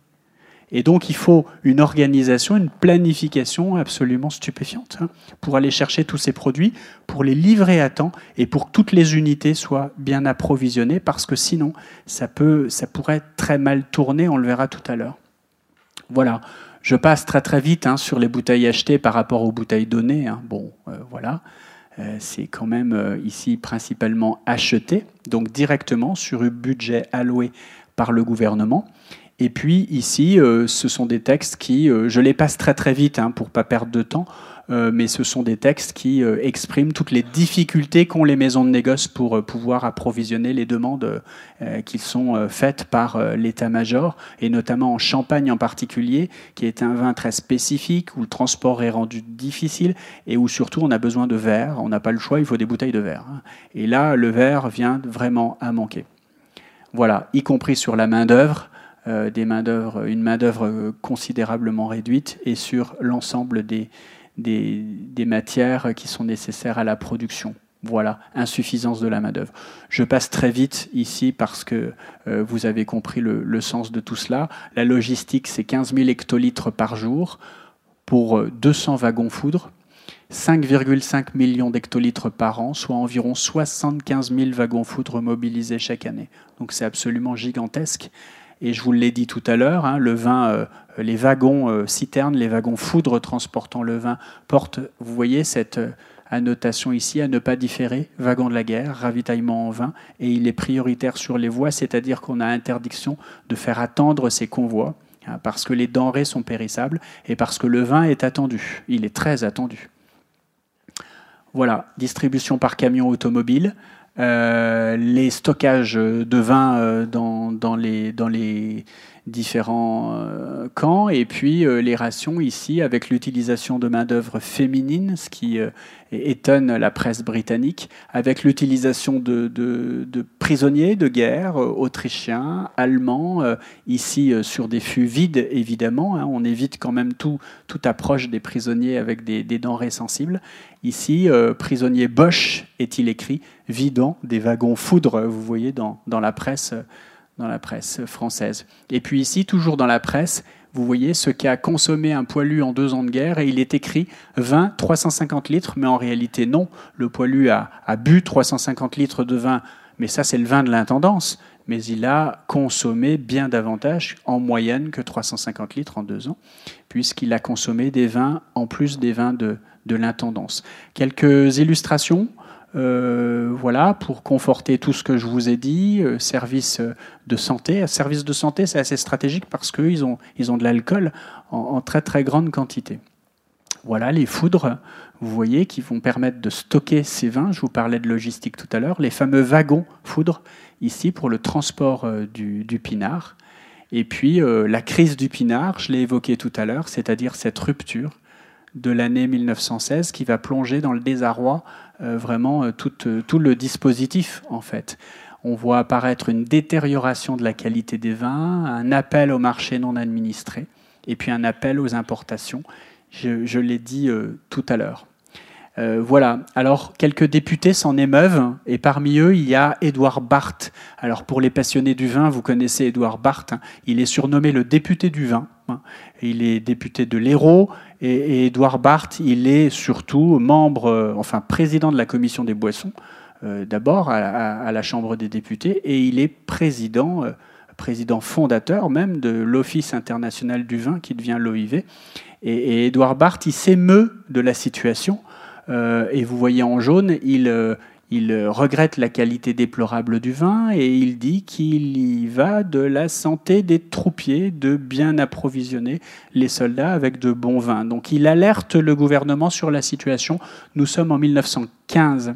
Et donc il faut une organisation, une planification absolument stupéfiante hein, pour aller chercher tous ces produits, pour les livrer à temps et pour que toutes les unités soient bien approvisionnées, parce que sinon ça, peut, ça pourrait très mal tourner, on le verra tout à l'heure. Voilà, je passe très très vite hein, sur les bouteilles achetées par rapport aux bouteilles données. Hein. Bon, euh, voilà. Euh, c'est quand même euh, ici principalement acheté, donc directement sur un budget alloué par le gouvernement. Et puis ici, ce sont des textes qui, je les passe très très vite hein, pour pas perdre de temps, euh, mais ce sont des textes qui euh, expriment toutes les difficultés qu'ont les maisons de négoce pour euh, pouvoir approvisionner les demandes qui sont faites par l'état-major, et notamment en Champagne en particulier, qui est un vin très spécifique, où le transport est rendu difficile, et où surtout on a besoin de verre, on n'a pas le choix, il faut des bouteilles de verre. Hein. Et là, le verre vient vraiment à manquer. Voilà, y compris sur la main-d'œuvre. des main une main-d'œuvre considérablement réduite et sur l'ensemble des, des, matières qui sont nécessaires à la production. Voilà, insuffisance de la main-d'œuvre. Je passe très vite ici parce que euh, vous avez compris le, sens de tout cela. La logistique, c'est 15 000 hectolitres par jour pour 200 euh, wagons foudre, 5,5 millions d'hectolitres par an, soit environ 75 000 wagons foudre mobilisés chaque année. Donc c'est absolument gigantesque. Et je vous l'ai dit tout à l'heure, hein, le vin, euh, les wagons euh, citernes, les wagons foudre transportant le vin portent, vous voyez cette euh, annotation ici, à ne pas différer, wagon de la guerre, ravitaillement en vin, et il est prioritaire sur les voies, c'est-à-dire qu'on a interdiction de faire attendre ces convois, hein, parce que les denrées sont périssables et parce que le vin est attendu, il est très attendu. Voilà, distribution par camion automobile. Euh, les stockages de vin euh, dans, dans, les, dans les différents euh, camps, et puis les rations ici avec l'utilisation de main-d'œuvre féminine, ce qui étonne la presse britannique, avec l'utilisation de, de, prisonniers de guerre autrichiens, allemands, ici sur des fûts vides évidemment, hein. on évite quand même tout, toute approche des prisonniers avec des, des denrées sensibles, Ici, euh, prisonnier Bosch est-il écrit, vidant des wagons foudre, vous voyez dans, dans, la presse, dans la presse française. Et puis ici, toujours dans la presse, vous voyez ce qu'a consommé un poilu en deux ans de guerre, et il est écrit 20, 350 litres, mais en réalité non, le poilu a, a bu 350 litres de vin, mais ça c'est le vin de l'intendance, mais il a consommé bien davantage en moyenne que 350 litres en deux ans, puisqu'il a consommé des vins en plus des vins de, de l'intendance. Quelques illustrations? Euh, voilà, pour conforter tout ce que je vous ai dit, euh, service de santé. Service de santé, c'est assez stratégique parce qu'ils ont, ils ont de l'alcool en, très très grande quantité. Voilà, les foudres, vous voyez, qui vont permettre de stocker ces vins. Je vous parlais de logistique tout à l'heure. Les fameux wagons foudres, ici, pour le transport euh, du, du pinard. Et puis, la crise du pinard, je l'ai évoqué tout à l'heure, c'est-à-dire cette rupture de l'année 1916 qui va plonger dans le désarroi vraiment euh, tout, euh, tout, le dispositif en fait. On voit apparaître une détérioration de la qualité des vins, un appel au marché non administré et puis un appel aux importations. Je, l'ai dit tout à l'heure. voilà. Alors, quelques députés s'en émeuvent, et parmi eux, il y a Édouard Barth. Alors, pour les passionnés du vin, vous connaissez Édouard Barth. Hein. Il est surnommé le député du vin. Hein. Il est député de l'Hérault, et, Édouard Barth, il est surtout membre, euh, enfin président de la commission des boissons, euh, d'abord à, la Chambre des députés, et il est président, euh, président fondateur même de l'Office international du vin qui devient l'OIV. Et, Édouard Barth, il s'émeut de la situation. et vous voyez en jaune, il, il regrette la qualité déplorable du vin et il dit qu'il y va de la santé des troupiers de bien approvisionner les soldats avec de bons vins. Donc il alerte le gouvernement sur la situation. Nous sommes en 1915.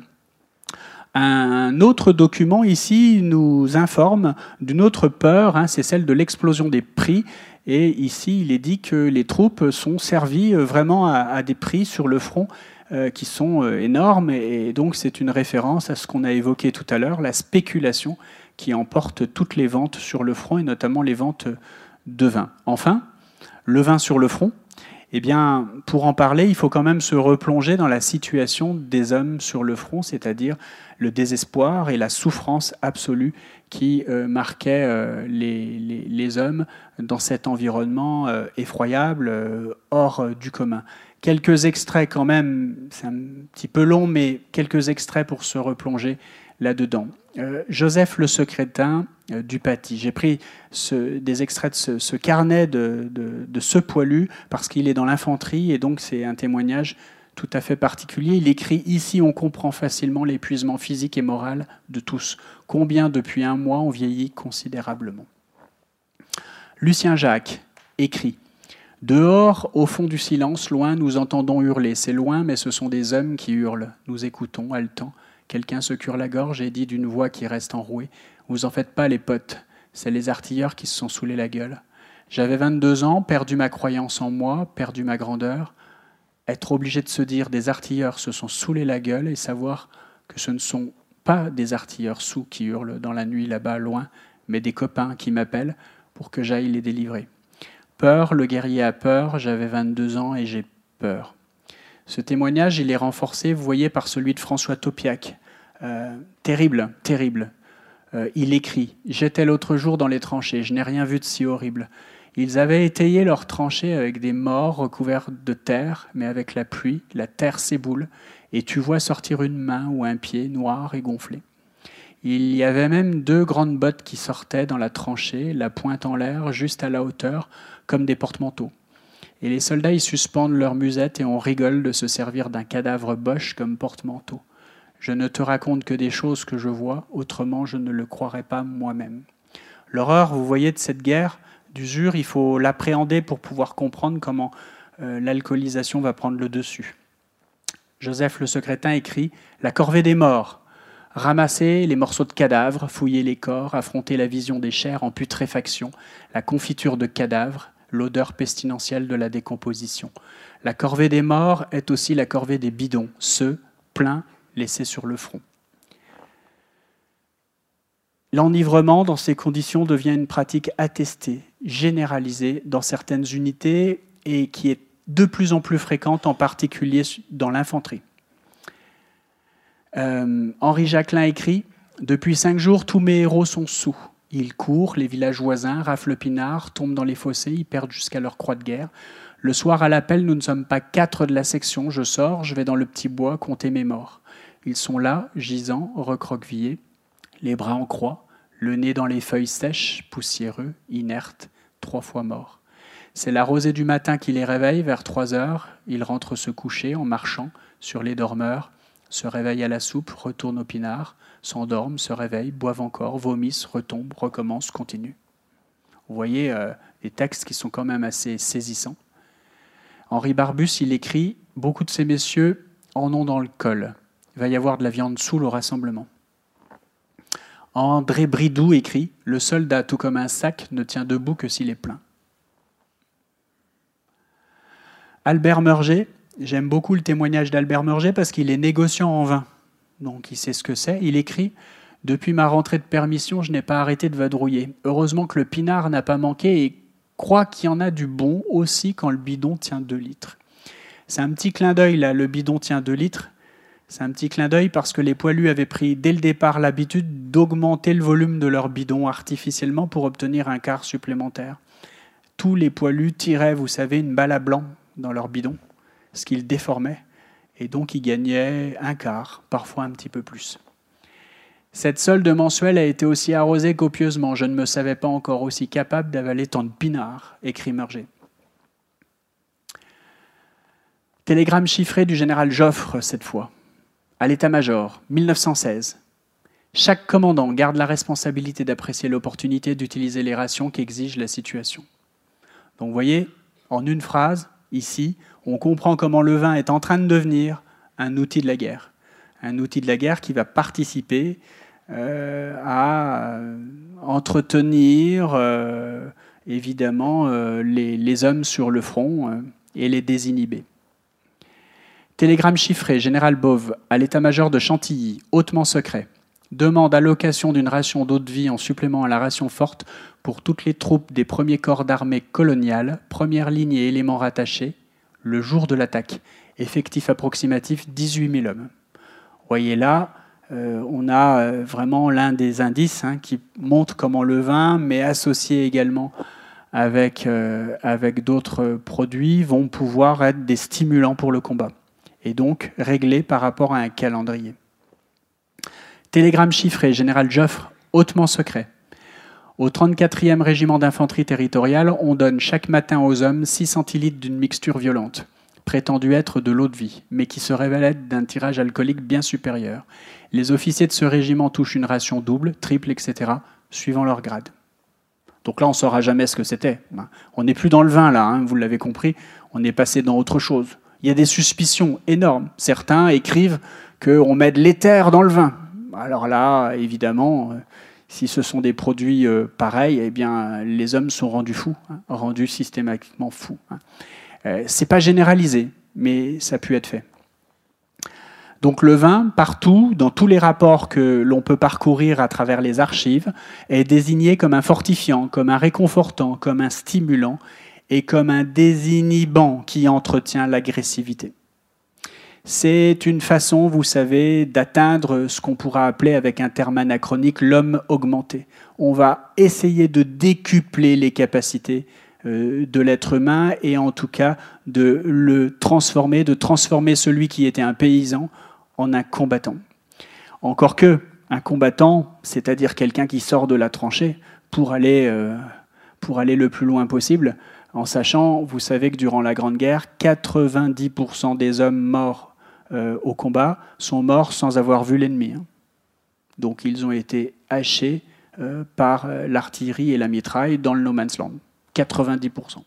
Un autre document ici nous informe d'une autre peur, hein, c'est celle de l'explosion des prix. Et ici, il est dit que les troupes sont servies euh, vraiment à, des prix sur le front euh, qui sont euh, énormes. Et, donc, c'est une référence à ce qu'on a évoqué tout à l'heure, la spéculation qui emporte toutes les ventes sur le front et notamment les ventes de vin. Enfin, le vin sur le front, eh bien, pour en parler, il faut quand même se replonger dans la situation des hommes sur le front, c'est-à-dire le désespoir et la souffrance absolue qui euh, marquaient les, hommes dans cet environnement effroyable, hors du commun. Quelques extraits quand même, c'est un petit peu long, mais quelques extraits pour se replonger là-dedans. Joseph le secrétin euh, du Paty. J'ai pris des extraits de ce, carnet de, ce poilu parce qu'il est dans l'infanterie et donc c'est un témoignage tout à fait particulier. Il écrit Ici, on comprend facilement l'épuisement physique et moral de tous. Combien depuis un mois on vieillit considérablement. Lucien Jacques écrit Dehors, au fond du silence, loin, nous entendons hurler. C'est loin, mais ce sont des hommes qui hurlent. Nous écoutons, haletant. Quelqu'un se cure la gorge et dit d'une voix qui reste enrouée vous en faites pas, les potes. C'est les artilleurs qui se sont saoulés la gueule. J'avais 22 ans, perdu ma croyance en moi, perdu ma grandeur. Être obligé de se dire des artilleurs se sont saoulés la gueule et savoir que ce ne sont pas des artilleurs sous qui hurlent dans la nuit là-bas loin, mais des copains qui m'appellent pour que j'aille les délivrer. Le guerrier a peur, j'avais 22 ans et j'ai peur. Ce témoignage, il est renforcé, vous voyez, par celui de François Topiac. Euh, terrible, terrible. Euh, il écrit J'étais l'autre jour dans les tranchées, je n'ai rien vu de si horrible. Ils avaient étayé leurs tranchées avec des morts recouverts de terre, mais avec la pluie, la terre s'éboule, et tu vois sortir une main ou un pied noir et gonflé. Il y avait même deux grandes bottes qui sortaient dans la tranchée, la pointe en l'air, juste à la hauteur, comme des porte-manteaux. Et les soldats y suspendent leurs musettes et on rigole de se servir d'un cadavre boche comme porte-manteau. Je ne te raconte que des choses que je vois, autrement je ne le croirais pas moi-même. L'horreur, vous voyez, de cette guerre d'usure, il faut l'appréhender pour pouvoir comprendre comment euh, l'alcoolisation va prendre le dessus. Joseph le secrétin écrit La corvée des morts. Ramasser les morceaux de cadavres, fouiller les corps, affronter la vision des chairs en putréfaction, la confiture de cadavres, l'odeur pestilentielle de la décomposition. La corvée des morts est aussi la corvée des bidons, ceux pleins laissé sur le front. L'enivrement, dans ces conditions, devient une pratique attestée, généralisée dans certaines unités et qui est de plus en plus fréquente, en particulier dans l'infanterie. Euh, Henri Jacquelin écrit Depuis cinq jours, tous mes héros sont sous. Ils courent, les villages voisins, raflent le pinard, tombent dans les fossés, ils perdent jusqu'à leur croix de guerre. Le soir à l'appel, nous ne sommes pas quatre de la section. Je sors, je vais dans le petit bois compter mes morts. Ils sont là, gisants, recroquevillés, les bras en croix, le nez dans les feuilles sèches, poussiéreux, inertes, trois fois morts. C'est la rosée du matin qui les réveille vers trois heures. Ils rentrent se coucher en marchant sur les dormeurs, se réveillent à la soupe, retournent au pinard, s'endorment, se réveillent, boivent encore, vomissent, retombent, recommencent, continuent. Vous voyez euh, des textes qui sont quand même assez saisissants. Henri Barbus, il écrit Beaucoup de ces messieurs en ont dans le col il va y avoir de la viande sous le rassemblement. André Bridou écrit Le soldat, tout comme un sac, ne tient debout que s'il est plein. Albert Murger, j'aime beaucoup le témoignage d'Albert Murger parce qu'il est négociant en vin. Donc il sait ce que c'est. Il écrit Depuis ma rentrée de permission, je n'ai pas arrêté de vadrouiller. Heureusement que le pinard n'a pas manqué et croit qu'il y en a du bon aussi quand le bidon tient 2 litres. C'est un petit clin d'œil là, le bidon tient 2 litres. C'est un petit clin d'œil parce que les poilus avaient pris dès le départ l'habitude d'augmenter le volume de leur bidon artificiellement pour obtenir un quart supplémentaire. Tous les poilus tiraient, vous savez, une balle à blanc dans leur bidon, ce qu'ils déformait, et donc ils gagnaient un quart, parfois un petit peu plus. Cette solde mensuelle a été aussi arrosée copieusement. Je ne me savais pas encore aussi capable d'avaler tant de pinards, écrit Murger. Télégramme chiffré du général Joffre cette fois à l'état-major, 1916. Chaque commandant garde la responsabilité d'apprécier l'opportunité d'utiliser les rations qu'exige la situation. Donc vous voyez, en une phrase, ici, on comprend comment le vin est en train de devenir un outil de la guerre. un outil de la guerre qui va participer à entretenir évidemment les, les, hommes sur le front et les désinhiber. Télégramme chiffré, Général Bove, à l'état-major de Chantilly, hautement secret. Demande allocation d'une ration d'eau de vie en supplément à la ration forte pour toutes les troupes des premiers corps d'armée coloniales, première ligne et éléments rattachés, le jour de l'attaque. Effectif approximatif 18 000 hommes. Vous voyez là, euh, on a euh, vraiment l'un des indices hein, qui montre comment le vin, mais associé également avec, euh, avec d'autres produits, vont pouvoir être des stimulants pour le combat et donc réglé par rapport à un calendrier. Télégramme chiffré, général Joffre, hautement secret. Au 34e régiment d'infanterie territoriale, on donne chaque matin aux hommes 6 centilitres d'une mixture violente, prétendue être de l'eau de vie, mais qui se révèle être d'un tirage alcoolique bien supérieur. Les officiers de ce régiment touchent une ration double, triple, etc., suivant leur grade. Donc là, on ne saura jamais ce que c'était. On n'est plus dans le vin, là, hein, vous l'avez compris, on est passé dans autre chose il y a des suspicions énormes. Certains écrivent qu'on met de l'éther dans le vin. Alors là, évidemment, euh, si ce sont des produits euh, pareils, eh bien, les hommes sont rendus fous, hein, rendus systématiquement fous. Hein. Euh, c'est pas généralisé, mais ça a pu être fait. Donc le vin, partout, dans tous les rapports que l'on peut parcourir à travers les archives, est désigné comme un fortifiant, comme un réconfortant, comme un stimulant, et comme un désinhibant qui entretient l'agressivité. C'est une façon, vous savez, d'atteindre ce qu'on pourra appeler avec un terme anachronique l'homme augmenté. On va essayer de décupler les capacités euh, de l'être humain et en tout cas de le transformer, de transformer celui qui était un paysan en un combattant. Encore que un combattant, c'est-à-dire quelqu'un qui sort de la tranchée pour aller, euh, pour aller le plus loin possible, en sachant, vous savez que durant la Grande Guerre, 90% des hommes morts euh, au combat sont morts sans avoir vu l'ennemi. Hein. Donc ils ont été hachés euh, par euh, l'artillerie et la mitraille dans le No Man's Land. 90%.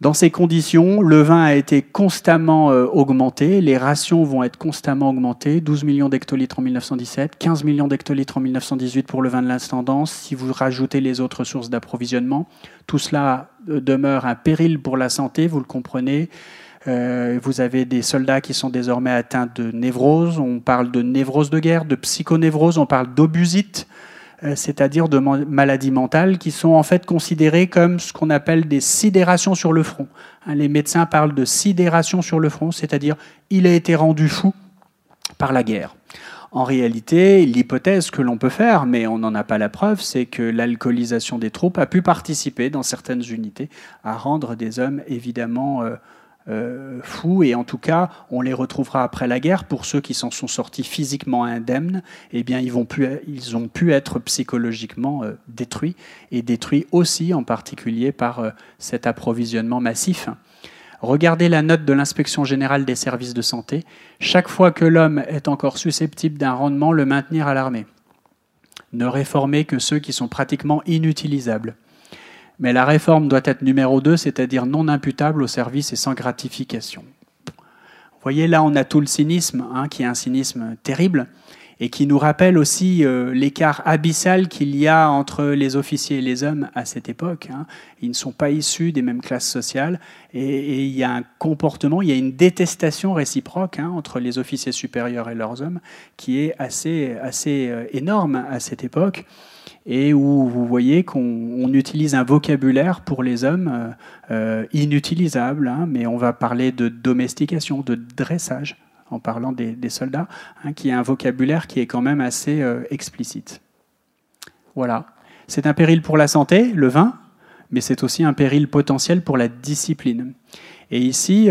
Dans ces conditions, le vin a été constamment augmenté, les rations vont être constamment augmentées, 12 millions d'hectolitres en 1917, 15 millions d'hectolitres en 1918 pour le vin de l'instandance, si vous rajoutez les autres sources d'approvisionnement. Tout cela demeure un péril pour la santé, vous le comprenez. Euh, vous avez des soldats qui sont désormais atteints de névrose, on parle de névrose de guerre, de psychonévrose, on parle d'obusite, euh, c'est-à-dire de maladies mentales qui sont en fait considérées comme ce qu'on appelle des sidérations sur le front. Hein, les médecins parlent de sidération sur le front, c'est-à-dire il a été rendu fou par la guerre. En réalité, l'hypothèse que l'on peut faire, mais on n'en a pas la preuve, c'est que l'alcoolisation des troupes a pu participer dans certaines unités à rendre des hommes évidemment euh, euh, fous, et en tout cas, on les retrouvera après la guerre. Pour ceux qui s'en sont sortis physiquement indemnes, eh bien, ils, ont pu être psychologiquement euh, détruits, et détruits aussi en particulier par euh, cet approvisionnement massif. Regardez la note de l'inspection générale des services de santé. Chaque fois que l'homme est encore susceptible d'un rendement, le maintenir à l'armée. Ne réformer que ceux qui sont pratiquement inutilisables. Mais la réforme doit être numéro 2, c'est-à-dire non imputable au service et sans gratification. Vous voyez, là, on a tout le cynisme, hein, qui est un cynisme terrible, et qui nous rappelle aussi euh, l'écart abyssal qu'il y a entre les officiers et les hommes à cette époque. Hein. Ils ne sont pas issus des mêmes classes sociales, et, il y a un comportement, il y a une détestation réciproque hein, entre les officiers supérieurs et leurs hommes qui est assez, assez euh, énorme à cette époque et où vous voyez qu'on utilise un vocabulaire pour les hommes euh, euh, inutilisable, hein, mais on va parler de domestication, de dressage, en parlant des, soldats, hein, qui est un vocabulaire qui est quand même assez euh, explicite. Voilà. C'est un péril pour la santé, le vin, mais c'est aussi un péril potentiel pour la discipline. Et ici,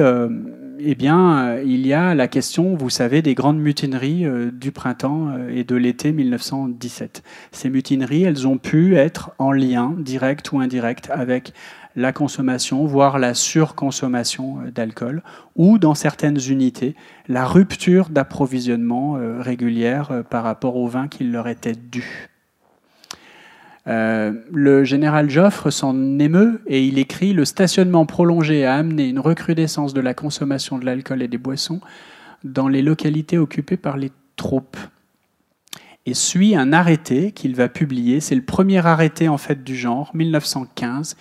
eh bien, euh, il y a la question, vous savez, des grandes mutineries euh, du printemps euh, et de l'été 1917. Ces mutineries, elles ont pu être en lien direct ou indirect avec la consommation, voire la surconsommation d'alcool, ou dans certaines unités, la rupture d'approvisionnement régulière par rapport au vin qui leur était dû. Euh, le général Joffre s'en émeut et il écrit Le stationnement prolongé a amené une recrudescence de la consommation de l'alcool et des boissons dans les localités occupées par les troupes. Et suit un arrêté qu'il va publier, c'est le premier arrêté en fait du genre, 1915,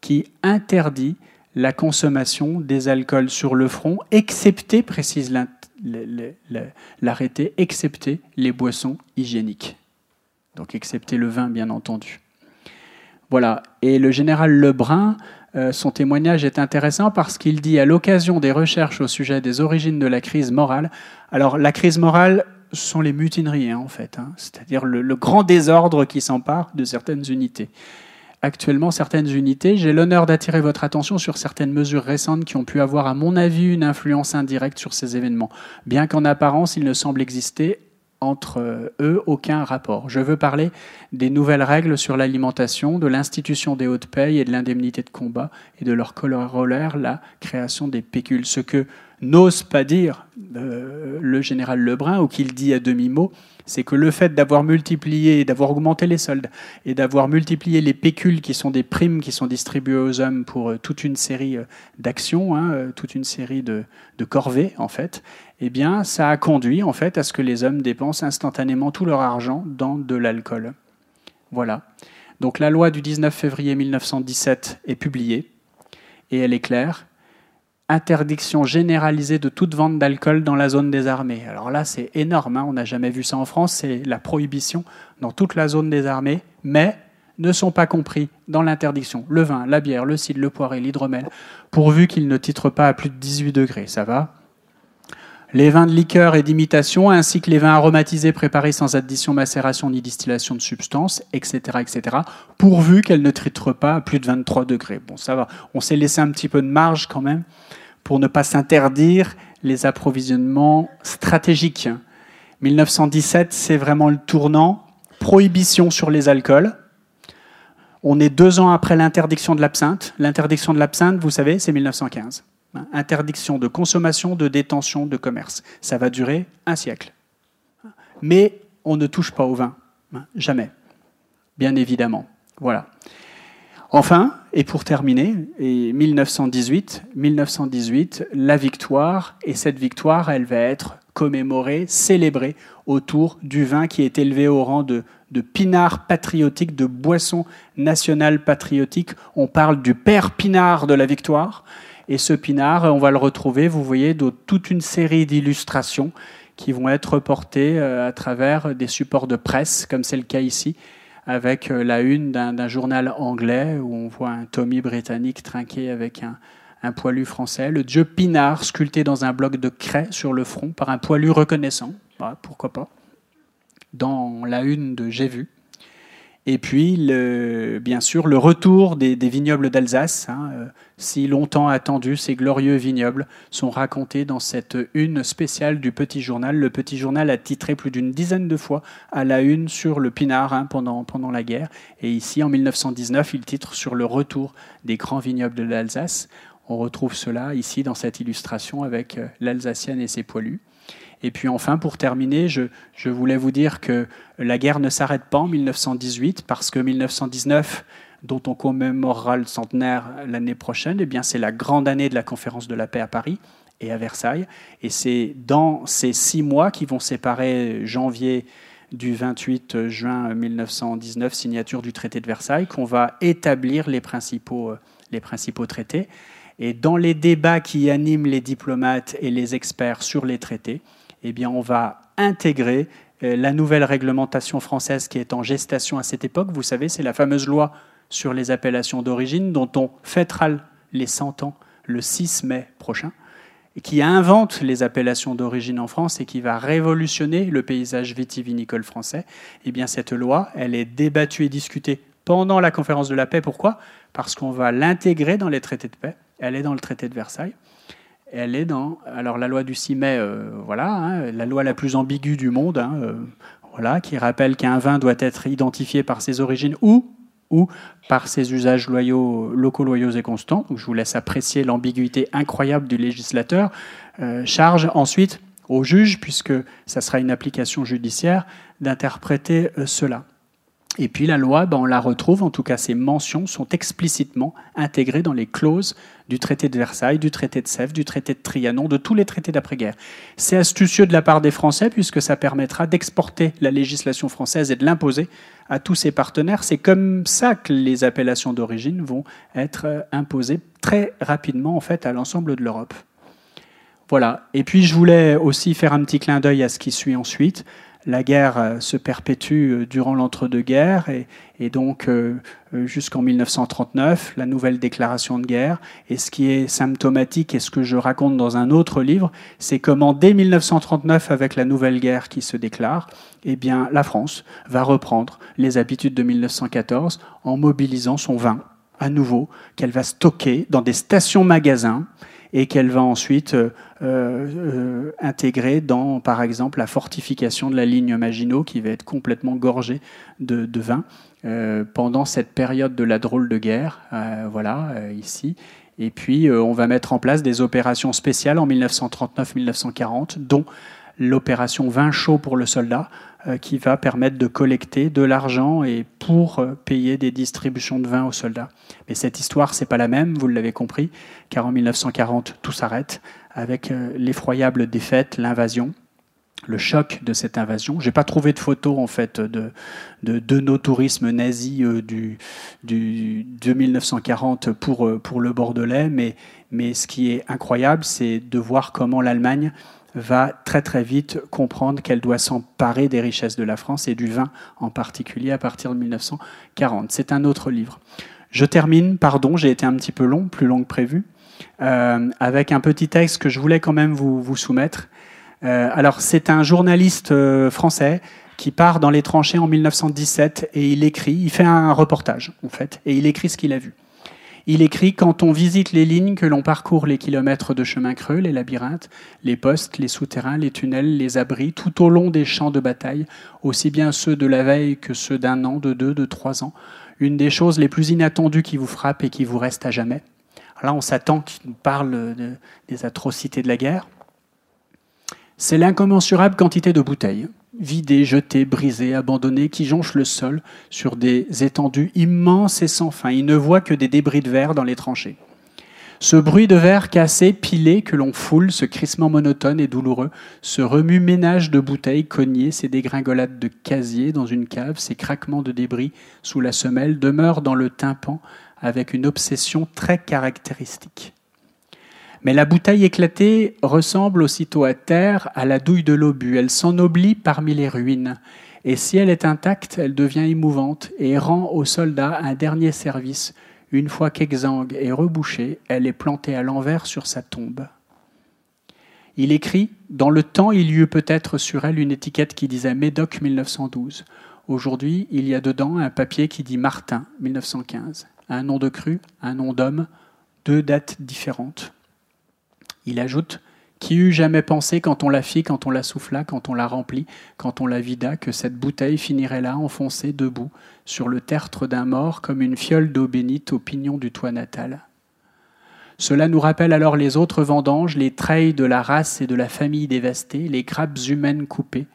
qui interdit la consommation des alcools sur le front, excepté, précise l'arrêté, excepté les boissons hygiéniques. Donc excepté le vin, bien entendu. Voilà. Et le général Lebrun, euh, son témoignage est intéressant parce qu'il dit à l'occasion des recherches au sujet des origines de la crise morale. Alors la crise morale, ce sont les mutineries, hein, en fait, hein. c'est-à-dire le, grand désordre qui s'empare de certaines unités. Actuellement, certaines unités, j'ai l'honneur d'attirer votre attention sur certaines mesures récentes qui ont pu avoir, à mon avis, une influence indirecte sur ces événements, bien qu'en apparence, il ne semble exister entre euh, eux aucun rapport. Je veux parler des nouvelles règles sur l'alimentation, de l'institution des hautes payes et de l'indemnité de combat, et de leur corollaire, la création des pécules. Ce que n'ose pas dire euh, le général Lebrun, ou qu'il dit à demi-mot, c'est que le fait d'avoir multiplié, d'avoir augmenté les soldes et d'avoir multiplié les pécules qui sont des primes qui sont distribuées aux hommes pour euh, toute une série euh, d'actions, hein, toute une série de, de, corvées en fait, eh bien ça a conduit en fait à ce que les hommes dépensent instantanément tout leur argent dans de l'alcool. Voilà. Donc la loi du 19 février 1917 est publiée et elle est claire interdiction généralisée de toute vente d'alcool dans la zone des armées. Alors là, c'est énorme, hein. on n'a jamais vu ça en France, c'est la prohibition dans toute la zone des armées, mais ne sont pas compris dans l'interdiction le vin, la bière, le cidre, le poiré, l'hydromel, pourvu qu'ils ne titrent pas à plus de 18 degrés, ça va les vins de liqueur et d'imitation, ainsi que les vins aromatisés préparés sans addition, macération ni distillation de substances, etc., etc., pourvu qu'elles ne titrent pas à plus de 23 degrés. Bon, ça va. On s'est laissé un petit peu de marge quand même pour ne pas s'interdire les approvisionnements stratégiques. 1917, c'est vraiment le tournant. Prohibition sur les alcools. On est deux ans après l'interdiction de l'absinthe. L'interdiction de l'absinthe, vous savez, c'est 1915. Interdiction de consommation, de détention, de commerce. Ça va durer un siècle. Mais on ne touche pas au vin. Jamais. Bien évidemment. Voilà. Enfin, et pour terminer, et 1918, 1918, la victoire, et cette victoire, elle va être commémorée, célébrée autour du vin qui est élevé au rang de, de pinard patriotique, de boisson nationale patriotique. On parle du père pinard de la victoire. Et ce pinard, on va le retrouver, vous voyez, dans toute une série d'illustrations qui vont être portées euh, à travers des supports de presse, comme c'est le cas ici, avec euh, la une d'un journal anglais où on voit un Tommy britannique trinqué avec un, poilu français, le dieu Pinard sculpté dans un bloc de craie sur le front par un poilu reconnaissant, pourquoi pas, dans la une de J'ai vu. Et puis, bien sûr, le retour des, vignobles d'Alsace, hein, euh, si longtemps attendus, ces glorieux vignobles sont racontés dans cette une spéciale du Petit Journal. Le Petit Journal a titré plus d'une dizaine de fois à la une sur le Pinard hein, pendant, pendant la guerre. Et ici, en 1919, il titre sur le retour des grands vignobles de l'Alsace. On retrouve cela ici dans cette illustration avec euh, l'Alsacienne et ses poilus. Et puis enfin, pour terminer, je, voulais vous dire que la guerre ne s'arrête pas en 1918 parce que 1919 dont on commémorera le centenaire l'année prochaine, eh c'est la grande année de la conférence de la paix à Paris et à Versailles. Et c'est dans ces six mois qui vont séparer janvier du 28 juin 1919, signature du traité de Versailles, qu'on va établir les principaux traités. Et dans les débats qui animent les diplomates et les experts sur les traités, eh bien, on va intégrer euh, la nouvelle réglementation française qui est en gestation à cette époque. Vous savez, c'est la fameuse loi sur les appellations d'origine dont on fêtera les 100 ans le 6 mai prochain, qui invente les appellations d'origine en France et qui va révolutionner le paysage vitivinicole français. Eh bien, cette loi, elle est débattue et discutée pendant la conférence de la paix. Pourquoi? Parce qu'on va l'intégrer dans les traités de paix. Elle est dans le traité de Versailles elle est dans alors la loi du 6 mai, euh, voilà, hein, la loi la plus ambiguë du monde, hein, euh, voilà, qui rappelle qu'un vin doit être identifié par ses origines ou ou par ses usages loyaux, locaux loyaux et constants. je vous laisse apprécier l'ambiguïté incroyable du législateur. Euh, charge ensuite au juge, puisque ça sera une application judiciaire, d'interpréter cela. Et puis la loi, ben, on la retrouve, en tout cas ces mentions sont explicitement intégrées dans les clauses du traité de Versailles, du traité de Sèvres, du traité de Trianon, de tous les traités d'après-guerre. C'est astucieux de la part des Français puisque ça permettra d'exporter la législation française et de l'imposer à tous ses partenaires. C'est comme ça que les appellations d'origine vont être euh, imposées très rapidement en fait à l'ensemble de l'Europe. Voilà. Et puis je voulais aussi faire un petit clin d'œil à ce qui suit ensuite la guerre euh, se perpétue euh, durant l'entre-deux-guerres et, donc euh, jusqu'en 1939, la nouvelle déclaration de guerre. Et ce qui est symptomatique et ce que je raconte dans un autre livre, c'est comment dès 1939, avec la nouvelle guerre qui se déclare, eh bien, la France va reprendre les habitudes de 1914 en mobilisant son vin à nouveau, qu'elle va stocker dans des stations-magasins et qu'elle va ensuite euh, euh, intégrer dans, par exemple, la fortification de la ligne Maginot, qui va être complètement gorgée de, vin euh, pendant cette période de la drôle de guerre, voilà, ici. Et puis, on va mettre en place des opérations spéciales en 1939-1940, dont l'opération vin chaud pour le soldat, qui va permettre de collecter de l'argent et pour euh, payer des distributions de vin aux soldats. Mais cette histoire, c'est pas la même, vous l'avez compris, car en 1940, tout s'arrête avec euh, l'effroyable défaite, l'invasion le choc de cette invasion. J'ai pas trouvé de photos en fait de, de, nos tourismes nazis du, du, de 1940 pour, pour le Bordelais, mais, mais ce qui est incroyable, c'est de voir comment l'Allemagne va très très vite comprendre qu'elle doit s'emparer des richesses de la France et du vin en particulier à partir de 1940. C'est un autre livre. Je termine, pardon, j'ai été un petit peu long, plus long que prévu, euh, avec un petit texte que je voulais quand même vous, vous soumettre. Euh, alors c'est un journaliste euh, français qui part dans les tranchées en 1917 et il écrit, il fait un reportage en fait, et il écrit ce qu'il a vu. Il écrit Quand on visite les lignes, que l'on parcourt les kilomètres de chemin creux, les labyrinthes, les postes, les souterrains, les tunnels, les abris, tout au long des champs de bataille, aussi bien ceux de la veille que ceux d'un an, de deux, de trois ans, une des choses les plus inattendues qui vous frappent et qui vous restent à jamais. là, on s'attend qu'il nous parle des atrocités de la guerre. C'est l'incommensurable quantité de bouteilles, vidés, jetés, brisés, abandonnés, qui jonchent le sol sur des étendues immenses et sans fin. Il ne voit que des débris de verre dans les tranchées. Ce bruit de verre cassé, pilé, que l'on foule, ce crissement monotone et douloureux, ce remue-ménage de bouteilles cognées, ces dégringolades de casiers dans une cave, ces craquements de débris sous la semelle, demeurent dans le tympan avec une obsession très caractéristique. Mais la bouteille éclatée ressemble aussitôt à terre à la douille de l'obus. Elle s'ennoblit parmi les ruines. Et si elle est intacte, elle devient émouvante et rend au soldat un dernier service. Une fois qu'exangue et rebouchée, elle est plantée à l'envers sur sa tombe. Il écrit Dans le temps, il y eut peut-être sur elle une étiquette qui disait Médoc 1912. Aujourd'hui, il y a dedans un papier qui dit Martin 1915. Un nom de cru, un nom d'homme, deux dates différentes. Il ajoute Qui eût jamais pensé quand on la fit, quand on la souffla, quand on la remplit, quand on la vida, que cette bouteille finirait là, enfoncée, debout, sur le tertre d'un mort, comme une fiole d'eau bénite au pignon du toit natal. Cela nous rappelle alors les autres vendanges, les treilles de la race et de la famille dévastées, les grappes humaines coupées,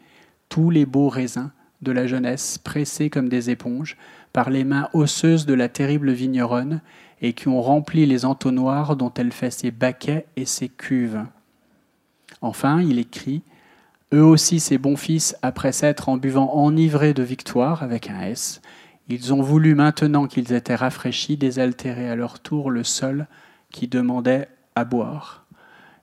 tous les beaux raisins de la jeunesse pressés comme des éponges par les mains osseuses de la terrible vigneronne et qui ont rempli les entonnoirs dont elle fait ses baquets et ses cuves. Enfin, il écrit Eux aussi, ces bons fils, après s'être en buvant enivrés de victoire, avec un S, ils ont voulu, maintenant qu'ils étaient rafraîchis, désaltérer à leur tour le sol qui demandait à boire.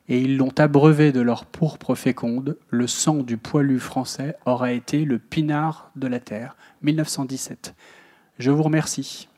Et ils l'ont abreuvé de leur pourpre féconde. Le sang du poilu français aura été le pinard de la terre. 1917. Je vous remercie.